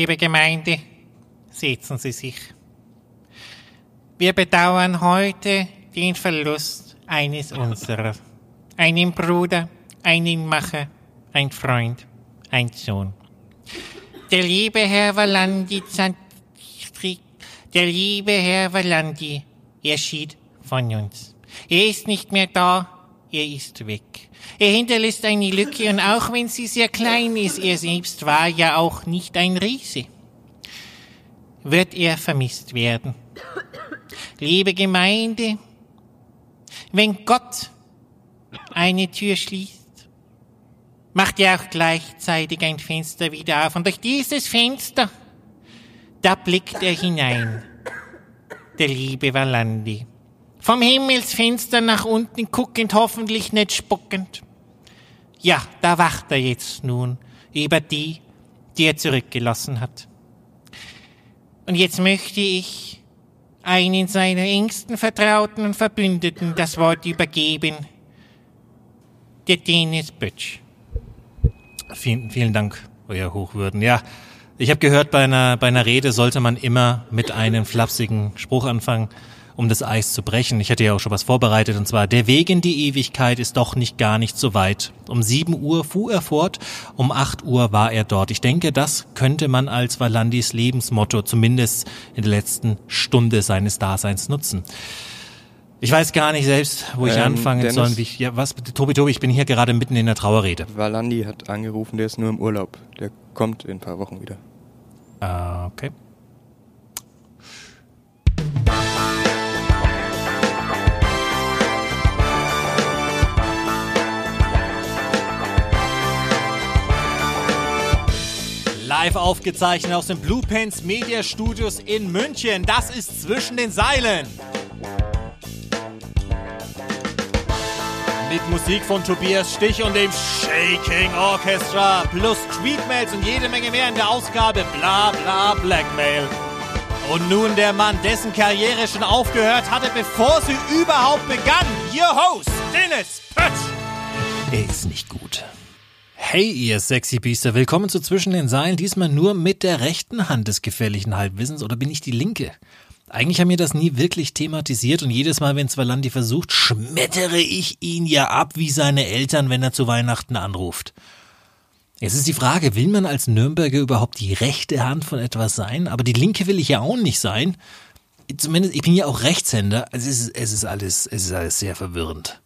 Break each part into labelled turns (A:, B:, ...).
A: Liebe Gemeinde, setzen Sie sich. Wir bedauern heute den Verlust eines unserer, einen Bruder, einen Macher, ein Freund, ein Sohn. Der liebe Herr Valandi, der liebe Herr Valandi, er schied von uns. Er ist nicht mehr da, er ist weg. Er hinterlässt eine Lücke und auch wenn sie sehr klein ist, er selbst war ja auch nicht ein Riese, wird er vermisst werden. Liebe Gemeinde, wenn Gott eine Tür schließt, macht er auch gleichzeitig ein Fenster wieder auf und durch dieses Fenster, da blickt er hinein, der liebe Valandi. Vom Himmelsfenster nach unten guckend, hoffentlich nicht spuckend. Ja, da wacht er jetzt nun über die, die er zurückgelassen hat. Und jetzt möchte ich einen seiner engsten Vertrauten und Verbündeten das Wort übergeben, der Dennis Bötsch.
B: Vielen, vielen Dank, Euer Hochwürden. Ja, ich habe gehört, bei einer, bei einer Rede sollte man immer mit einem flapsigen Spruch anfangen um das Eis zu brechen. Ich hatte ja auch schon was vorbereitet und zwar, der Weg in die Ewigkeit ist doch nicht gar nicht so weit. Um sieben Uhr fuhr er fort, um acht Uhr war er dort. Ich denke, das könnte man als Valandis Lebensmotto zumindest in der letzten Stunde seines Daseins nutzen. Ich weiß gar nicht selbst, wo ich ähm, anfangen Dennis, soll. Wie ich, ja, was, Tobi, Tobi, ich bin hier gerade mitten in der Trauerrede.
C: Valandi hat angerufen, der ist nur im Urlaub. Der kommt in ein paar Wochen wieder.
B: Ah, okay. Live aufgezeichnet aus den Blue Pens Media Studios in München. Das ist zwischen den Seilen. Mit Musik von Tobias Stich und dem Shaking Orchestra plus Tweetmails und jede Menge mehr in der Ausgabe Bla Bla Blackmail. Und nun der Mann, dessen Karriere schon aufgehört hatte, bevor sie überhaupt begann. Your Host, Dennis Pötsch. Er ist nicht gut. Hey, ihr sexy Biester, willkommen zu Zwischen den Seilen, diesmal nur mit der rechten Hand des gefährlichen Halbwissens oder bin ich die linke? Eigentlich haben wir das nie wirklich thematisiert und jedes Mal, wenn Zwalandi versucht, schmettere ich ihn ja ab wie seine Eltern, wenn er zu Weihnachten anruft. Jetzt ist die Frage, will man als Nürnberger überhaupt die rechte Hand von etwas sein? Aber die linke will ich ja auch nicht sein. Zumindest, ich bin ja auch Rechtshänder. Es ist, es ist alles, es ist alles sehr verwirrend.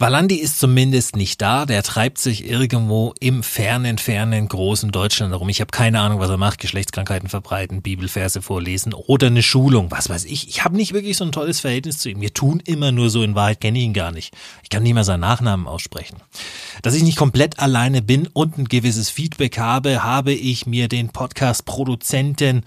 B: Valandi ist zumindest nicht da, der treibt sich irgendwo im fernen, fernen, großen Deutschland herum. Ich habe keine Ahnung, was er macht, Geschlechtskrankheiten verbreiten, Bibelverse vorlesen oder eine Schulung, was weiß ich. Ich habe nicht wirklich so ein tolles Verhältnis zu ihm. Wir tun immer nur so, in Wahrheit kenne ich ihn gar nicht. Ich kann nicht mal seinen Nachnamen aussprechen. Dass ich nicht komplett alleine bin und ein gewisses Feedback habe, habe ich mir den Podcast-Produzenten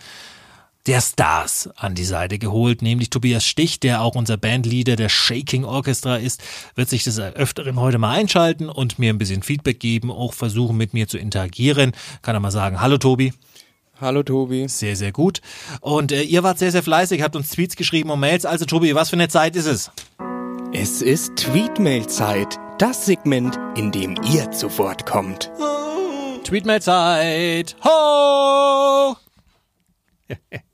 B: der Stars an die Seite geholt, nämlich Tobias Stich, der auch unser Bandleader der Shaking Orchestra ist, wird sich des Öfteren heute mal einschalten und mir ein bisschen Feedback geben, auch versuchen mit mir zu interagieren. Kann er mal sagen, hallo Tobi.
C: Hallo Tobi.
B: Sehr, sehr gut. Und äh, ihr wart sehr, sehr fleißig, habt uns Tweets geschrieben und Mails. Also Tobi, was für eine Zeit ist es?
D: Es ist Tweetmail-Zeit. Das Segment, in dem ihr zu Wort kommt.
B: Tweetmail-Zeit. Ho!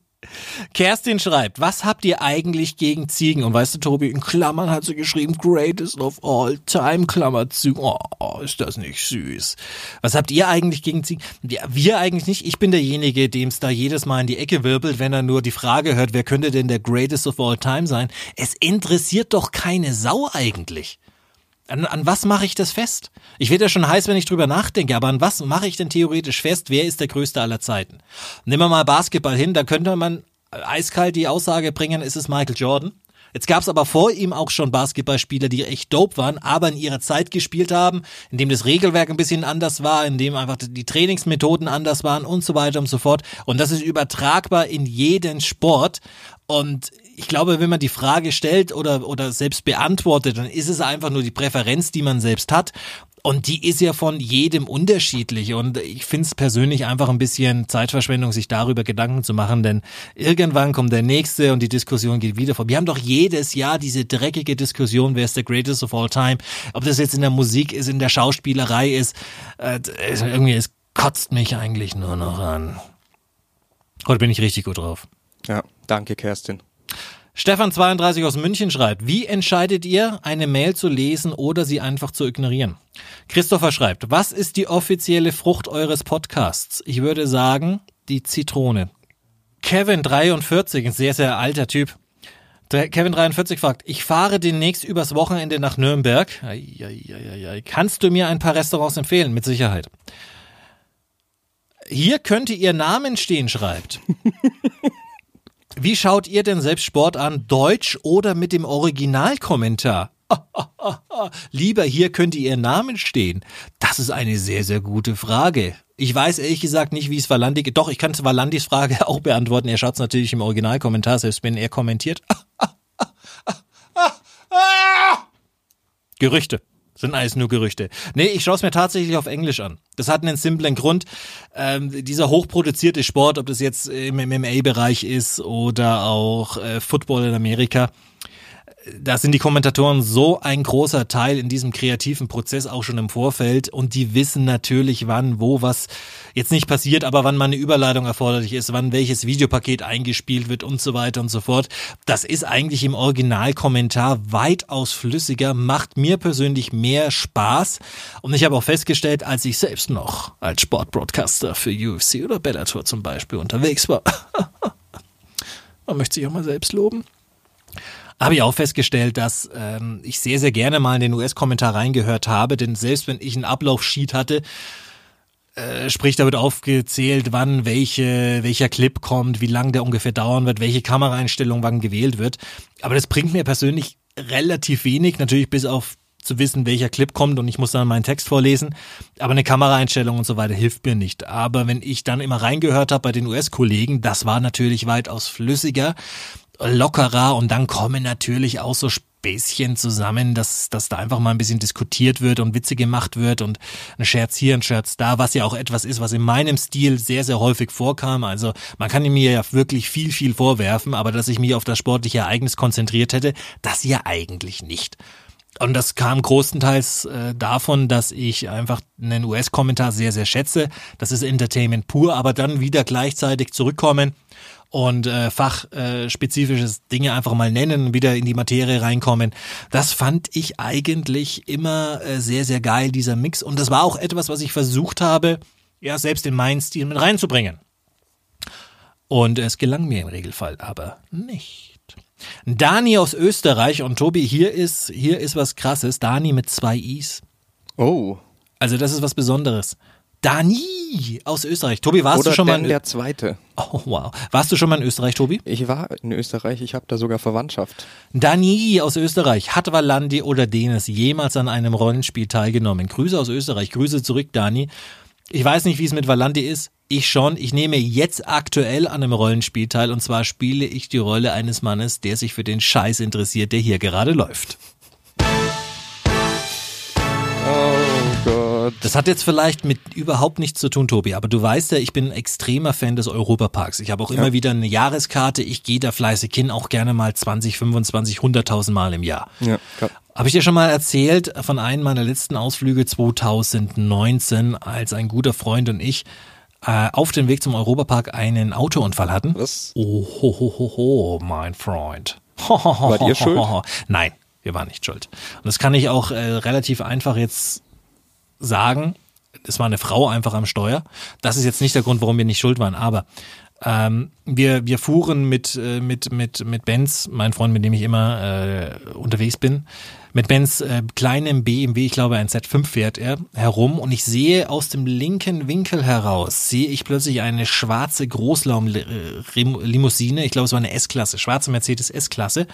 B: Kerstin schreibt, was habt ihr eigentlich gegen Ziegen? Und weißt du, Tobi, in Klammern hat sie geschrieben, greatest of all time, Klammer zu. Oh, ist das nicht süß. Was habt ihr eigentlich gegen Ziegen? Ja, wir eigentlich nicht. Ich bin derjenige, dem es da jedes Mal in die Ecke wirbelt, wenn er nur die Frage hört, wer könnte denn der greatest of all time sein? Es interessiert doch keine Sau eigentlich. An, an was mache ich das fest? Ich werde ja schon heiß, wenn ich drüber nachdenke, aber an was mache ich denn theoretisch fest? Wer ist der größte aller Zeiten? Nehmen wir mal Basketball hin, da könnte man eiskalt die Aussage bringen, ist es Michael Jordan. Jetzt gab es aber vor ihm auch schon Basketballspieler, die echt dope waren, aber in ihrer Zeit gespielt haben, in dem das Regelwerk ein bisschen anders war, in dem einfach die Trainingsmethoden anders waren und so weiter und so fort. Und das ist übertragbar in jeden Sport. Und ich glaube, wenn man die Frage stellt oder, oder selbst beantwortet, dann ist es einfach nur die Präferenz, die man selbst hat. Und die ist ja von jedem unterschiedlich. Und ich finde es persönlich einfach ein bisschen Zeitverschwendung, sich darüber Gedanken zu machen, denn irgendwann kommt der nächste und die Diskussion geht wieder vor. Wir haben doch jedes Jahr diese dreckige Diskussion, wer ist der greatest of all time? Ob das jetzt in der Musik ist, in der Schauspielerei ist, äh, irgendwie, es kotzt mich eigentlich nur noch an. Heute bin ich richtig gut drauf.
D: Ja, danke, Kerstin.
B: Stefan32 aus München schreibt, wie entscheidet ihr, eine Mail zu lesen oder sie einfach zu ignorieren? Christopher schreibt, was ist die offizielle Frucht eures Podcasts? Ich würde sagen, die Zitrone. Kevin43, ein sehr, sehr alter Typ. Kevin43 fragt, ich fahre demnächst übers Wochenende nach Nürnberg. Eieieiei. Kannst du mir ein paar Restaurants empfehlen? Mit Sicherheit. Hier könnte ihr Namen stehen, schreibt. Wie schaut ihr denn selbst Sport an? Deutsch oder mit dem Originalkommentar? Lieber hier könnte ihr Namen stehen. Das ist eine sehr, sehr gute Frage. Ich weiß ehrlich gesagt nicht, wie es Valandi geht. Doch, ich kann Valandis Frage auch beantworten. Er schaut es natürlich im Originalkommentar, selbst wenn er kommentiert. Gerüchte. Sind alles nur Gerüchte. Nee, ich schaue es mir tatsächlich auf Englisch an. Das hat einen simplen Grund. Ähm, dieser hochproduzierte Sport, ob das jetzt im MMA-Bereich ist oder auch äh, Football in Amerika, da sind die Kommentatoren so ein großer Teil in diesem kreativen Prozess auch schon im Vorfeld und die wissen natürlich, wann, wo was jetzt nicht passiert, aber wann mal eine Überleitung erforderlich ist, wann welches Videopaket eingespielt wird und so weiter und so fort. Das ist eigentlich im Originalkommentar weitaus flüssiger, macht mir persönlich mehr Spaß. Und ich habe auch festgestellt, als ich selbst noch als Sportbroadcaster für UFC oder Bellator zum Beispiel unterwegs war, man möchte sich auch mal selbst loben habe ich auch festgestellt, dass ähm, ich sehr, sehr gerne mal in den US-Kommentar reingehört habe, denn selbst wenn ich einen Ablaufsheet hatte, äh, sprich, da wird aufgezählt, wann welche, welcher Clip kommt, wie lang der ungefähr dauern wird, welche Kameraeinstellung wann gewählt wird. Aber das bringt mir persönlich relativ wenig, natürlich bis auf zu wissen, welcher Clip kommt und ich muss dann meinen Text vorlesen. Aber eine Kameraeinstellung und so weiter hilft mir nicht. Aber wenn ich dann immer reingehört habe bei den US-Kollegen, das war natürlich weitaus flüssiger lockerer und dann kommen natürlich auch so Späßchen zusammen, dass, dass da einfach mal ein bisschen diskutiert wird und Witze gemacht wird und ein Scherz hier, ein Scherz da, was ja auch etwas ist, was in meinem Stil sehr, sehr häufig vorkam. Also man kann mir ja wirklich viel, viel vorwerfen, aber dass ich mich auf das sportliche Ereignis konzentriert hätte, das ja eigentlich nicht. Und das kam großenteils äh, davon, dass ich einfach einen US-Kommentar sehr, sehr schätze. Das ist Entertainment pur, aber dann wieder gleichzeitig zurückkommen und äh, fachspezifisches äh, Dinge einfach mal nennen, wieder in die Materie reinkommen. Das fand ich eigentlich immer äh, sehr, sehr geil, dieser Mix. Und das war auch etwas, was ich versucht habe, ja, selbst in meinen Stil mit reinzubringen. Und es gelang mir im Regelfall aber nicht. Dani aus Österreich und Tobi, hier ist, hier ist was krasses. Dani mit zwei Is.
D: Oh.
B: Also das ist was Besonderes. Dani aus Österreich. Tobi, warst
D: Oder
B: du schon mal?
D: der Zweite.
B: Oh wow. Warst du schon mal in Österreich, Tobi?
D: Ich war in Österreich, ich habe da sogar Verwandtschaft.
B: Dani aus Österreich. Hat Valandi oder Denis jemals an einem Rollenspiel teilgenommen? Grüße aus Österreich. Grüße zurück, Dani. Ich weiß nicht, wie es mit Valandi ist. Ich schon. Ich nehme jetzt aktuell an einem Rollenspiel teil und zwar spiele ich die Rolle eines Mannes, der sich für den Scheiß interessiert, der hier gerade läuft. Das hat jetzt vielleicht mit überhaupt nichts zu tun, Tobi, aber du weißt ja, ich bin ein extremer Fan des Europaparks. Ich habe auch immer wieder eine Jahreskarte. Ich gehe da fleißig hin, auch gerne mal 20, 25, 100.000 Mal im Jahr.
D: Ja, klar.
B: Habe ich dir schon mal erzählt von einem meiner letzten Ausflüge 2019, als ein guter Freund und ich äh, auf dem Weg zum Europapark einen Autounfall hatten?
D: Was?
B: Oh, ho, ho, ho, ho, mein Freund.
D: Wart ihr schuld?
B: Nein, wir waren nicht schuld. Und das kann ich auch äh, relativ einfach jetzt sagen. Es war eine Frau einfach am Steuer. Das ist jetzt nicht der Grund, warum wir nicht schuld waren, aber ähm, wir, wir fuhren mit, äh, mit, mit, mit Benz, mein Freund, mit dem ich immer äh, unterwegs bin, mit Benz äh, kleinem BMW, ich glaube ein Z5 fährt er, herum und ich sehe aus dem linken Winkel heraus, sehe ich plötzlich eine schwarze Großlaum-Limousine, ich glaube es war eine S-Klasse, schwarze Mercedes S-Klasse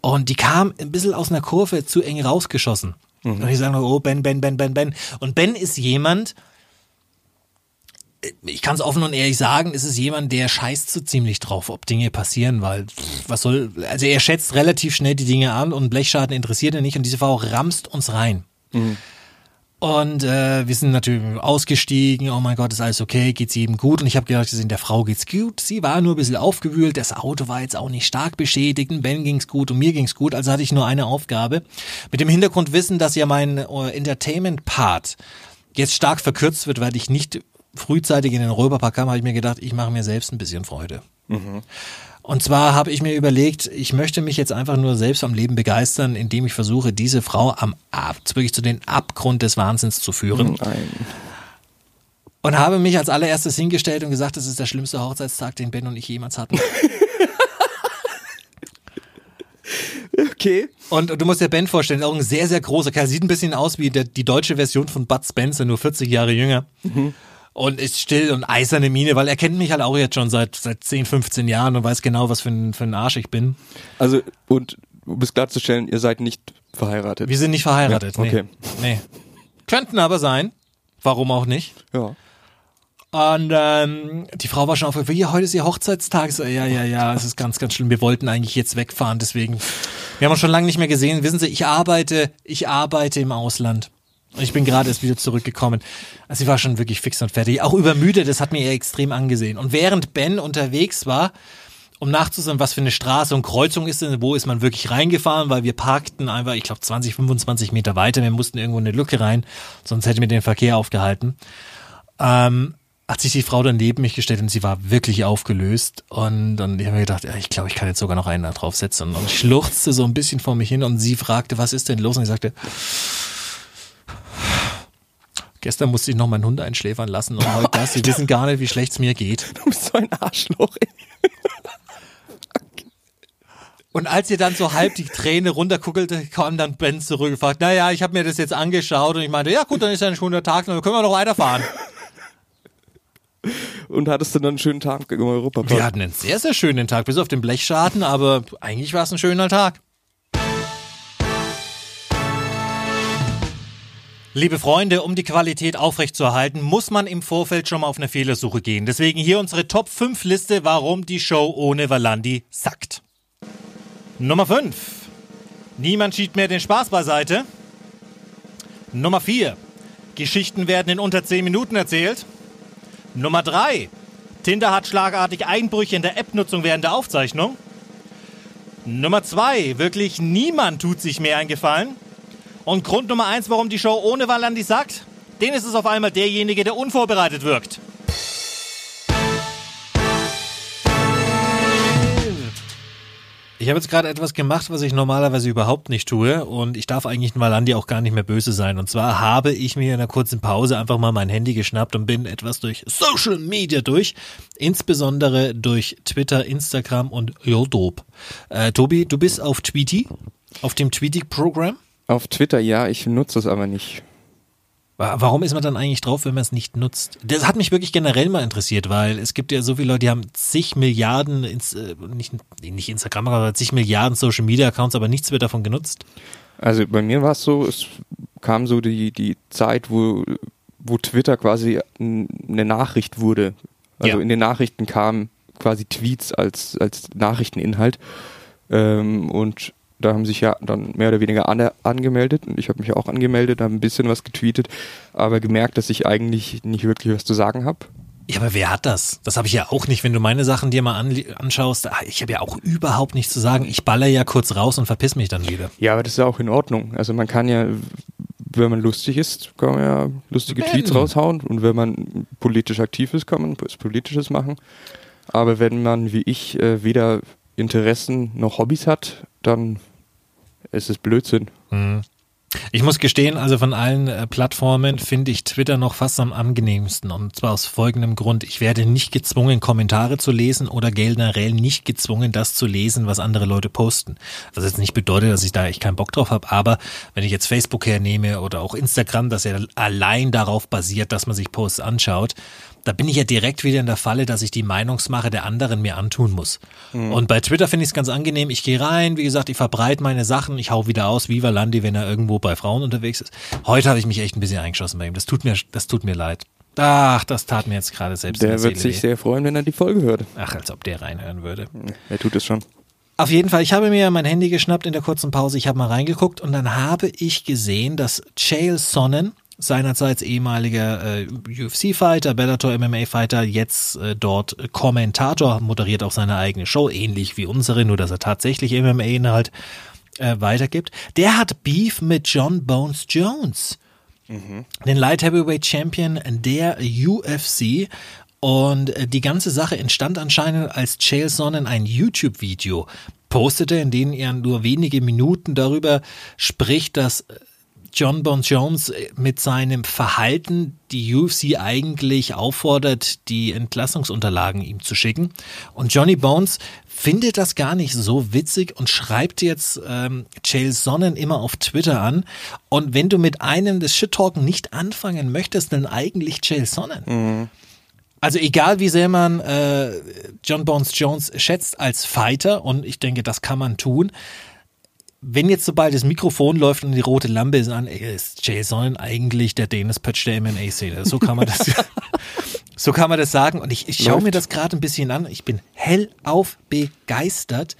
B: und die kam ein bisschen aus einer Kurve zu eng rausgeschossen. Und ich sage nur, oh Ben, Ben, Ben, Ben, Ben. Und Ben ist jemand, ich kann es offen und ehrlich sagen, es ist jemand, der scheißt so ziemlich drauf, ob Dinge passieren, weil was soll, also er schätzt relativ schnell die Dinge an und Blechschaden interessiert ihn nicht und diese Frau ramst uns rein. Und äh, wir sind natürlich ausgestiegen, oh mein Gott, ist alles okay, geht's jedem gut? Und ich habe gedacht, der Frau geht's gut. Sie war nur ein bisschen aufgewühlt, das Auto war jetzt auch nicht stark beschädigt, und Ben ging's gut und mir ging's gut, also hatte ich nur eine Aufgabe. Mit dem Hintergrund wissen, dass ja mein äh, Entertainment-Part jetzt stark verkürzt wird, weil ich nicht frühzeitig in den Europapark kam, habe ich mir gedacht, ich mache mir selbst ein bisschen Freude. Und zwar habe ich mir überlegt, ich möchte mich jetzt einfach nur selbst am Leben begeistern, indem ich versuche, diese Frau am Ab, wirklich zu den Abgrund des Wahnsinns zu führen.
D: Nein.
B: Und habe mich als allererstes hingestellt und gesagt, das ist der schlimmste Hochzeitstag, den Ben und ich jemals hatten.
D: Okay.
B: Und du musst dir Ben vorstellen, auch ein sehr, sehr großer Kerl. Sieht ein bisschen aus wie der, die deutsche Version von Bud Spencer, nur 40 Jahre jünger. Und ist still und eiserne Miene, weil er kennt mich halt auch jetzt schon seit, seit 10, 15 Jahren und weiß genau, was für ein, für ein Arsch ich bin.
D: Also, und um es klarzustellen, ihr seid nicht verheiratet.
B: Wir sind nicht verheiratet.
D: Ja, okay.
B: Nee. nee. Könnten aber sein. Warum auch nicht?
D: Ja.
B: Und ähm, die Frau war schon auf, ja, heute ist ihr Hochzeitstag. So, ja, ja, ja, es ist ganz, ganz schlimm. Wir wollten eigentlich jetzt wegfahren, deswegen. Wir haben uns schon lange nicht mehr gesehen. Wissen Sie, ich arbeite, ich arbeite im Ausland. Ich bin gerade erst wieder zurückgekommen. Also sie war schon wirklich fix und fertig. Auch übermüdet, das hat mir extrem angesehen. Und während Ben unterwegs war, um nachzusehen, was für eine Straße und Kreuzung ist denn, wo ist man wirklich reingefahren, weil wir parkten einfach, ich glaube, 20, 25 Meter weiter. Wir mussten irgendwo in eine Lücke rein, sonst hätten wir den Verkehr aufgehalten. Ähm, hat sich die Frau dann neben mich gestellt und sie war wirklich aufgelöst. Und dann habe ich mir gedacht, ja, ich glaube, ich kann jetzt sogar noch einen da draufsetzen. Und ich schluchzte so ein bisschen vor mich hin und sie fragte, was ist denn los? Und ich sagte, gestern musste ich noch meinen Hund einschläfern lassen und heute das. Sie wissen gar nicht, wie schlecht es mir geht.
D: Du bist so ein Arschloch. ey.
B: Und als ihr dann so halb die Träne runterkuckelte, kam dann Ben zurück und fragte, naja, ich habe mir das jetzt angeschaut und ich meinte, ja gut, dann ist ja ein schöner Tag, dann können wir noch weiterfahren.
D: Und hattest du dann einen schönen Tag im Europapark?
B: Wir hatten einen sehr, sehr schönen Tag, bis auf den Blechschaden, aber eigentlich war es ein schöner Tag. Liebe Freunde, um die Qualität aufrechtzuerhalten, muss man im Vorfeld schon mal auf eine Fehlersuche gehen. Deswegen hier unsere Top 5 Liste, warum die Show ohne Valandi sackt. Nummer 5. Niemand schiebt mehr den Spaß beiseite. Nummer 4. Geschichten werden in unter 10 Minuten erzählt. Nummer 3. Tinder hat schlagartig Einbrüche in der App-Nutzung während der Aufzeichnung. Nummer 2. Wirklich niemand tut sich mehr einen Gefallen. Und Grund Nummer 1, warum die Show ohne Valandi sagt, den ist es auf einmal derjenige, der unvorbereitet wirkt. Ich habe jetzt gerade etwas gemacht, was ich normalerweise überhaupt nicht tue und ich darf eigentlich Valandi auch gar nicht mehr böse sein. Und zwar habe ich mir in einer kurzen Pause einfach mal mein Handy geschnappt und bin etwas durch Social Media durch, insbesondere durch Twitter, Instagram und YouTube. Äh, Tobi, du bist auf Tweety, auf dem Tweety-Programm.
D: Auf Twitter, ja, ich nutze es aber nicht.
B: Wa- Warum ist man dann eigentlich drauf, wenn man es nicht nutzt? Das hat mich wirklich generell mal interessiert, weil es gibt ja so viele Leute, die haben zig Milliarden, ins, äh, nicht, nicht Instagram, aber zig Milliarden Social Media Accounts, aber nichts wird davon genutzt.
D: Also bei mir war es so, es kam so die, die Zeit, wo, wo Twitter quasi eine Nachricht wurde. Also
B: Ja.
D: in den Nachrichten kamen quasi Tweets als, als Nachrichteninhalt. Ähm, und da haben sich ja dann mehr oder weniger alle angemeldet. Und ich habe mich auch angemeldet, habe ein bisschen was getweetet, aber gemerkt, dass ich eigentlich nicht wirklich was zu sagen habe.
B: Ja, aber wer hat das? Das habe ich ja auch nicht. Wenn du meine Sachen dir mal an, anschaust, ah, ich habe ja auch überhaupt nichts zu sagen. Ich baller ja kurz raus und verpiss mich dann wieder.
D: Ja, aber das ist ja auch in Ordnung. Also man kann ja, wenn man lustig ist, kann man ja lustige
B: Ben.
D: Tweets raushauen und wenn man politisch aktiv ist, kann man was Politisches machen. Aber wenn man wie ich äh, weder Interessen noch Hobbys hat, dann ist es Blödsinn.
B: Ich muss gestehen, also von allen äh, Plattformen finde ich Twitter noch fast am angenehmsten. Und zwar aus folgendem Grund. Ich werde nicht gezwungen, Kommentare zu lesen oder generell nicht gezwungen, das zu lesen, was andere Leute posten. Was jetzt nicht bedeutet, dass ich da echt keinen Bock drauf habe. Aber wenn ich jetzt Facebook hernehme oder auch Instagram, das ja allein darauf basiert, dass man sich Posts anschaut, da bin ich ja direkt wieder in der Falle, dass ich die Meinungsmache der anderen mir antun muss. Und bei Twitter finde ich es ganz angenehm. Ich gehe rein, wie gesagt, ich verbreite meine Sachen, ich hau wieder aus, Viva Landi, wenn er irgendwo bei Frauen unterwegs ist. Heute habe ich mich echt ein bisschen eingeschossen bei ihm. Das tut mir, das tut mir leid. Ach, das tat mir jetzt gerade selbst
D: Der
B: der
D: wird sich sehr freuen, wenn er die Folge hört.
B: Ach, als ob der reinhören würde.
D: Er tut es schon.
B: Auf jeden Fall, ich habe mir mein Handy geschnappt in der kurzen Pause, ich habe mal reingeguckt und dann habe ich gesehen, dass Chael Sonnen, seinerzeit ehemaliger äh, UFC-Fighter, Bellator MMA-Fighter, jetzt äh, dort Kommentator, moderiert auch seine eigene Show, ähnlich wie unsere, nur dass er tatsächlich MMA-Inhalt äh, weitergibt. Der hat Beef mit John Bones Jones. den Light Heavyweight Champion der UFC. Und äh, die ganze Sache entstand anscheinend, als Chael Sonnen ein YouTube-Video postete, in dem er nur wenige Minuten darüber spricht, dass äh, John Bon Jones mit seinem Verhalten die UFC eigentlich auffordert, die Entlassungsunterlagen ihm zu schicken. Und Johnny Bones findet das gar nicht so witzig und schreibt jetzt ähm, Sonnen immer auf Twitter an. Und wenn du mit einem des Shit-Talken nicht anfangen möchtest, dann eigentlich Chael Sonnen. Also egal wie sehr man äh, John Bones Jones schätzt als Fighter, und ich denke, das kann man tun, wenn jetzt sobald das Mikrofon läuft und die rote Lampe ist an, ey, ist Jason eigentlich der Dennis Pötsch der MMA-Szene. So kann man das, so kann man das sagen. Und ich, ich schaue mir das gerade ein bisschen an. Ich bin hellauf begeistert.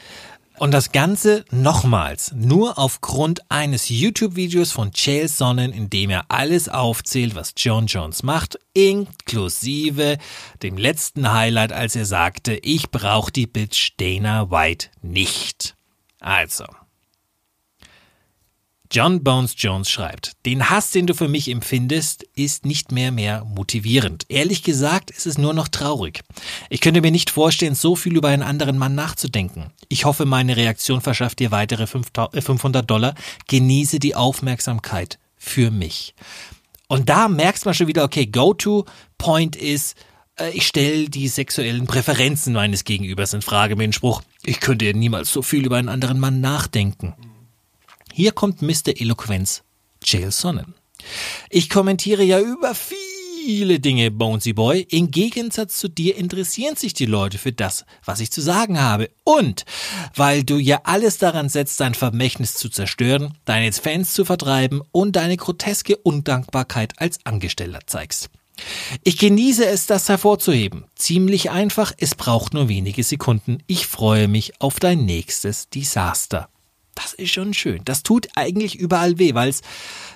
B: Und das Ganze nochmals nur aufgrund eines YouTube-Videos von Chael Sonnen, in dem er alles aufzählt, was John Jones macht, inklusive dem letzten Highlight, als er sagte, ich brauche die Bitch Dana White nicht. Also, John Bones Jones schreibt, den Hass, den du für mich empfindest, ist nicht mehr mehr motivierend. Ehrlich gesagt ist es nur noch traurig. Ich könnte mir nicht vorstellen, so viel über einen anderen Mann nachzudenken. Ich hoffe, meine Reaktion verschafft dir weitere 5000 äh, 500 Dollar. Genieße die Aufmerksamkeit für mich. Und da merkst man schon wieder, okay, Go-To-Point ist, äh, ich stelle die sexuellen Präferenzen meines Gegenübers in Frage mit dem Spruch, ich könnte ja niemals so viel über einen anderen Mann nachdenken. Hier kommt Mr. Eloquenz, Jail Sonnen. Ich kommentiere ja über viele Dinge, Bonesy Boy. Im Gegensatz zu dir interessieren sich die Leute für das, was ich zu sagen habe. Und weil du ja alles daran setzt, dein Vermächtnis zu zerstören, deine Fans zu vertreiben und deine groteske Undankbarkeit als Angestellter zeigst. Ich genieße es, das hervorzuheben. Ziemlich einfach, es braucht nur wenige Sekunden. Ich freue mich auf dein nächstes Desaster. Das ist schon schön. Das tut eigentlich überall weh, weil es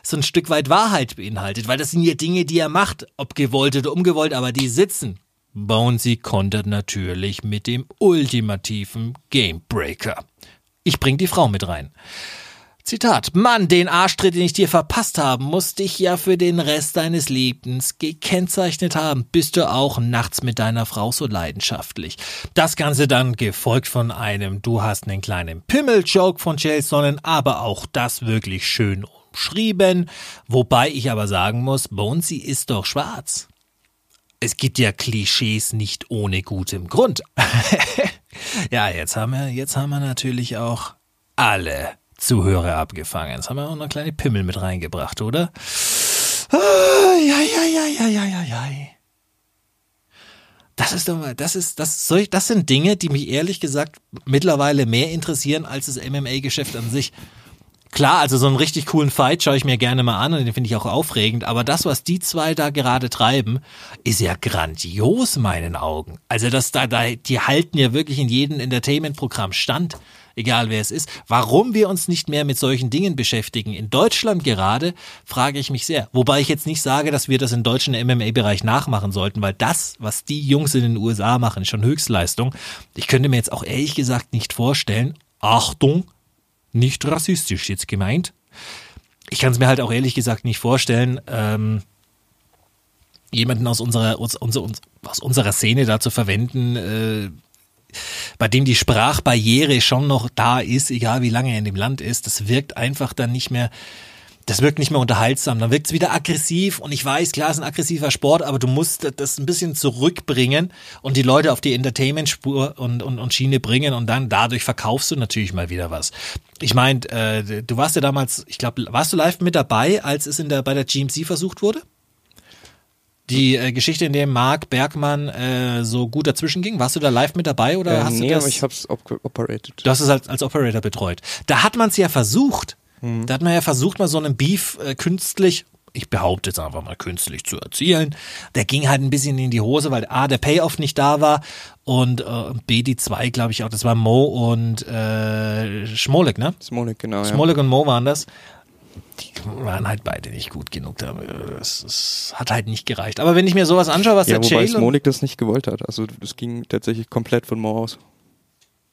B: so ein Stück weit Wahrheit beinhaltet, weil das sind ja Dinge, die er macht, ob gewollt oder ungewollt, aber die sitzen. Bonesy kontert natürlich mit dem ultimativen Gamebreaker. Ich bring die Frau mit rein. Zitat. Mann, den Arschtritt, den ich dir verpasst haben, muss dich ja für den Rest deines Lebens gekennzeichnet haben. Bist du auch nachts mit deiner Frau so leidenschaftlich? Das Ganze dann gefolgt von einem Du hast einen kleinen Pimmel-Joke von Sonnen, aber auch das wirklich schön umschrieben. Wobei ich aber sagen muss, Bonesy ist doch schwarz. Es gibt ja Klischees nicht ohne gutem Grund. ja, jetzt haben wir, jetzt haben wir natürlich auch alle Zuhörer abgefangen. Jetzt haben wir auch noch eine kleine Pimmel mit reingebracht, oder? Ah, ja, ja, ja, ja, ja, ja. Das ist doch mal, das ist, das, soll- das sind Dinge, die mich ehrlich gesagt mittlerweile mehr interessieren als das MMA-Geschäft an sich. Klar, also so einen richtig coolen Fight schaue ich mir gerne mal an und den finde ich auch aufregend, aber das, was die zwei da gerade treiben, ist ja grandios in meinen Augen. Also das da, da, die halten ja wirklich in jedem Entertainment-Programm stand, egal wer es ist. Warum wir uns nicht mehr mit solchen Dingen beschäftigen, in Deutschland gerade, frage ich mich sehr. Wobei ich jetzt nicht sage, dass wir das im deutschen MMA-Bereich nachmachen sollten, weil das, was die Jungs in den USA machen, ist schon Höchstleistung. Ich könnte mir jetzt auch ehrlich gesagt nicht vorstellen, Achtung, nicht rassistisch jetzt gemeint. Ich kann es mir halt auch ehrlich gesagt nicht vorstellen, ähm, jemanden aus unserer, aus, uns- aus unserer Szene da zu verwenden, äh, bei dem die Sprachbarriere schon noch da ist, egal wie lange er in dem Land ist. Das wirkt einfach dann nicht mehr, das wirkt nicht mehr unterhaltsam. Dann wirkt es wieder aggressiv und ich weiß, klar, es ist ein aggressiver Sport, aber du musst das ein bisschen zurückbringen und die Leute auf die Entertainment-Spur und, und, und Schiene bringen und dann dadurch verkaufst du natürlich mal wieder was. Ich meine, äh, du warst ja damals, ich glaube, warst du live mit dabei, als es in der, bei der GMC versucht wurde? Die äh, Geschichte, in der Marc Bergmann äh, so gut dazwischen ging, warst du da live mit dabei oder
D: Ähm,
B: hast du
D: nee,
B: das?
D: aber ich hab's op operated.
B: Du hast es als, als Operator betreut. Da hat man es ja versucht.
D: Mhm.
B: Da hat man ja versucht, mal so einen Beef äh, künstlich, ich behaupte jetzt einfach mal künstlich zu erzielen. Der ging halt ein bisschen in die Hose, weil A, der Payoff nicht da war und äh, B, die zwei, glaube ich auch, das war Mo und äh, Schmolik, ne?
D: Smolik, genau. Ja.
B: Smolik und Mo waren das. Die waren halt beide nicht gut genug. Äh, Es, es hat halt nicht gereicht. Aber wenn ich mir sowas anschaue, was
D: Ja,
B: der
D: wobei
B: Chael und
D: Smolik das nicht gewollt hat. Also das ging tatsächlich komplett von Mo aus.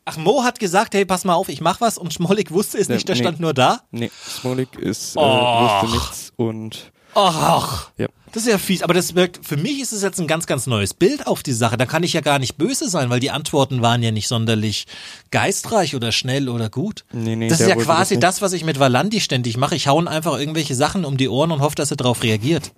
B: Ach, Mo hat gesagt, hey, pass mal auf, ich mach was und Schmolik wusste es
D: Ja,
B: nicht, der
D: nee.
B: stand nur da.
D: Nee, Smolik ist, äh, wusste nichts und
B: Ach,
D: Ja.
B: Das ist ja fies. Aber das wirkt, für mich ist es jetzt ein ganz, ganz neues Bild auf die Sache. Da kann ich ja gar nicht böse sein, weil die Antworten waren ja nicht sonderlich geistreich oder schnell oder gut.
D: Nee, nee,
B: das ist ja quasi
D: das
B: das, was ich mit Valandi ständig mache. Ich hau ihm einfach irgendwelche Sachen um die Ohren und hoffe, dass er darauf reagiert.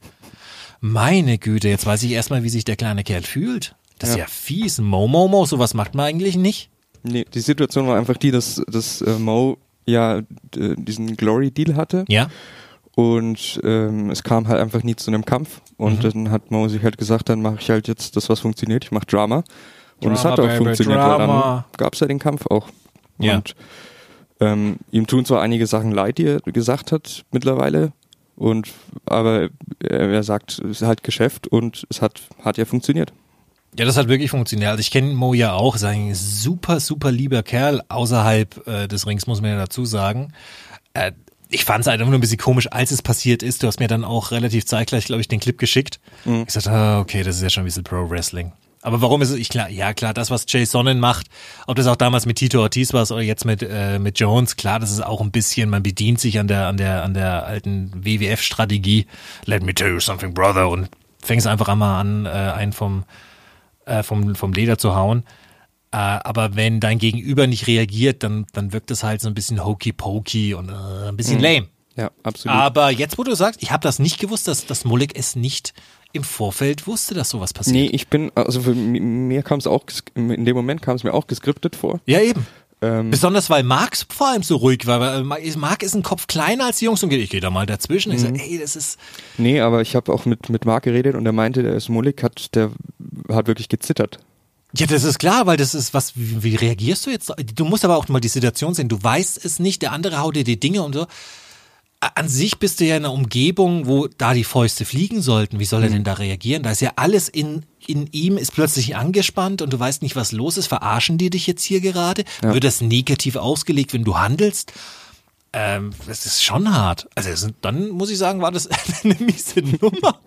B: Meine Güte, jetzt weiß ich erstmal, wie sich der kleine Kerl fühlt. Das ist
D: Ja.
B: ja fies. Mo, Mo, Mo, sowas macht man eigentlich nicht.
D: Nee, die Situation war einfach die, dass, dass äh, Mo ja d- diesen Glory-Deal hatte
B: Ja.
D: Und ähm, es kam halt einfach nie zu einem Kampf. Und
B: Mhm.
D: dann hat Mo sich halt gesagt, dann mache ich halt jetzt das, was funktioniert. Ich mache Drama. Und es hat auch
B: baby,
D: funktioniert,
B: Drama.
D: dann gab es ja den Kampf auch.
B: Ja.
D: Und ähm, ihm tun zwar einige Sachen leid, die er gesagt hat mittlerweile, und aber er, er sagt, es ist halt Geschäft und es hat, hat ja funktioniert.
B: Ja, das hat wirklich funktioniert. Also ich kenne Mo ja auch, ist ein super, super lieber Kerl außerhalb äh, des Rings, muss man ja dazu sagen. Äh, ich fand es einfach nur ein bisschen komisch, als es passiert ist. Du hast mir dann auch relativ zeitgleich, glaube ich, den Clip geschickt. Ich sagte, ah, okay, das ist ja schon ein bisschen Pro-Wrestling. Aber warum ist es, ich klar, ja klar, das, was Jay Sonnen macht, ob das auch damals mit Tito Ortiz war oder jetzt mit, äh, mit Jones, klar, das ist auch ein bisschen, man bedient sich an der, an der, an der alten WWF-Strategie. Let me tell you something, brother, und fängst einfach einmal an, äh, einen vom, äh, vom, vom Leder zu hauen. Äh, aber wenn dein Gegenüber nicht reagiert, dann, dann wirkt es halt so ein bisschen hokey-pokey und äh, ein bisschen lame.
D: Ja, absolut.
B: Aber jetzt, wo du sagst, ich habe das nicht gewusst, dass, dass Mulek es nicht im Vorfeld wusste, dass sowas passiert.
D: Nee, ich bin, also für mi- mir kam es auch, in dem Moment kam es mir auch geskriptet vor.
B: Ja, eben.
D: Ähm,
B: Besonders weil Marx vor allem so ruhig war. Weil Marc ist ein Kopf kleiner als die Jungs und geht, ich gehe da mal dazwischen. Ich
D: Mhm.
B: sage, ey, das ist.
D: nee, aber ich habe auch mit, mit Marc geredet und er meinte, der Smolik hat, der hat wirklich gezittert.
B: Ja, das ist klar, weil das ist was, wie, wie reagierst du jetzt? Du musst aber auch mal die Situation sehen. Du weißt es nicht, der andere haut dir die Dinge und so. An sich bist du ja in einer Umgebung, wo da die Fäuste fliegen sollten. Wie soll er denn da reagieren? Da ist ja alles in, in ihm, ist plötzlich angespannt und du weißt nicht, was los ist. Verarschen die dich jetzt hier gerade? Wird das negativ ausgelegt, wenn du handelst? Ähm, das ist schon hart. Also dann muss ich sagen, war das eine miese Nummer.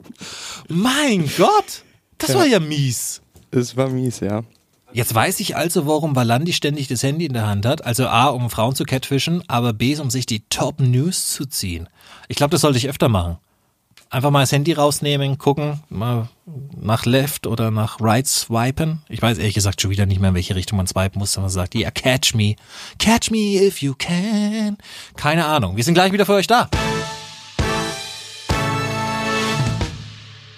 B: mein Gott, das war ja mies.
D: Es war mies, ja.
B: Jetzt weiß ich also, warum Valandi ständig das Handy in der Hand hat. Also A, um Frauen zu catfischen, aber B, um sich die Top News zu ziehen. Ich glaube, das sollte ich öfter machen. Einfach mal das Handy rausnehmen, gucken, mal nach left oder nach right swipen. Ich weiß ehrlich gesagt schon wieder nicht mehr, in welche Richtung man swipen muss, wenn man sagt, ja, catch me. Catch me if you can. Keine Ahnung. Wir sind gleich wieder für euch da.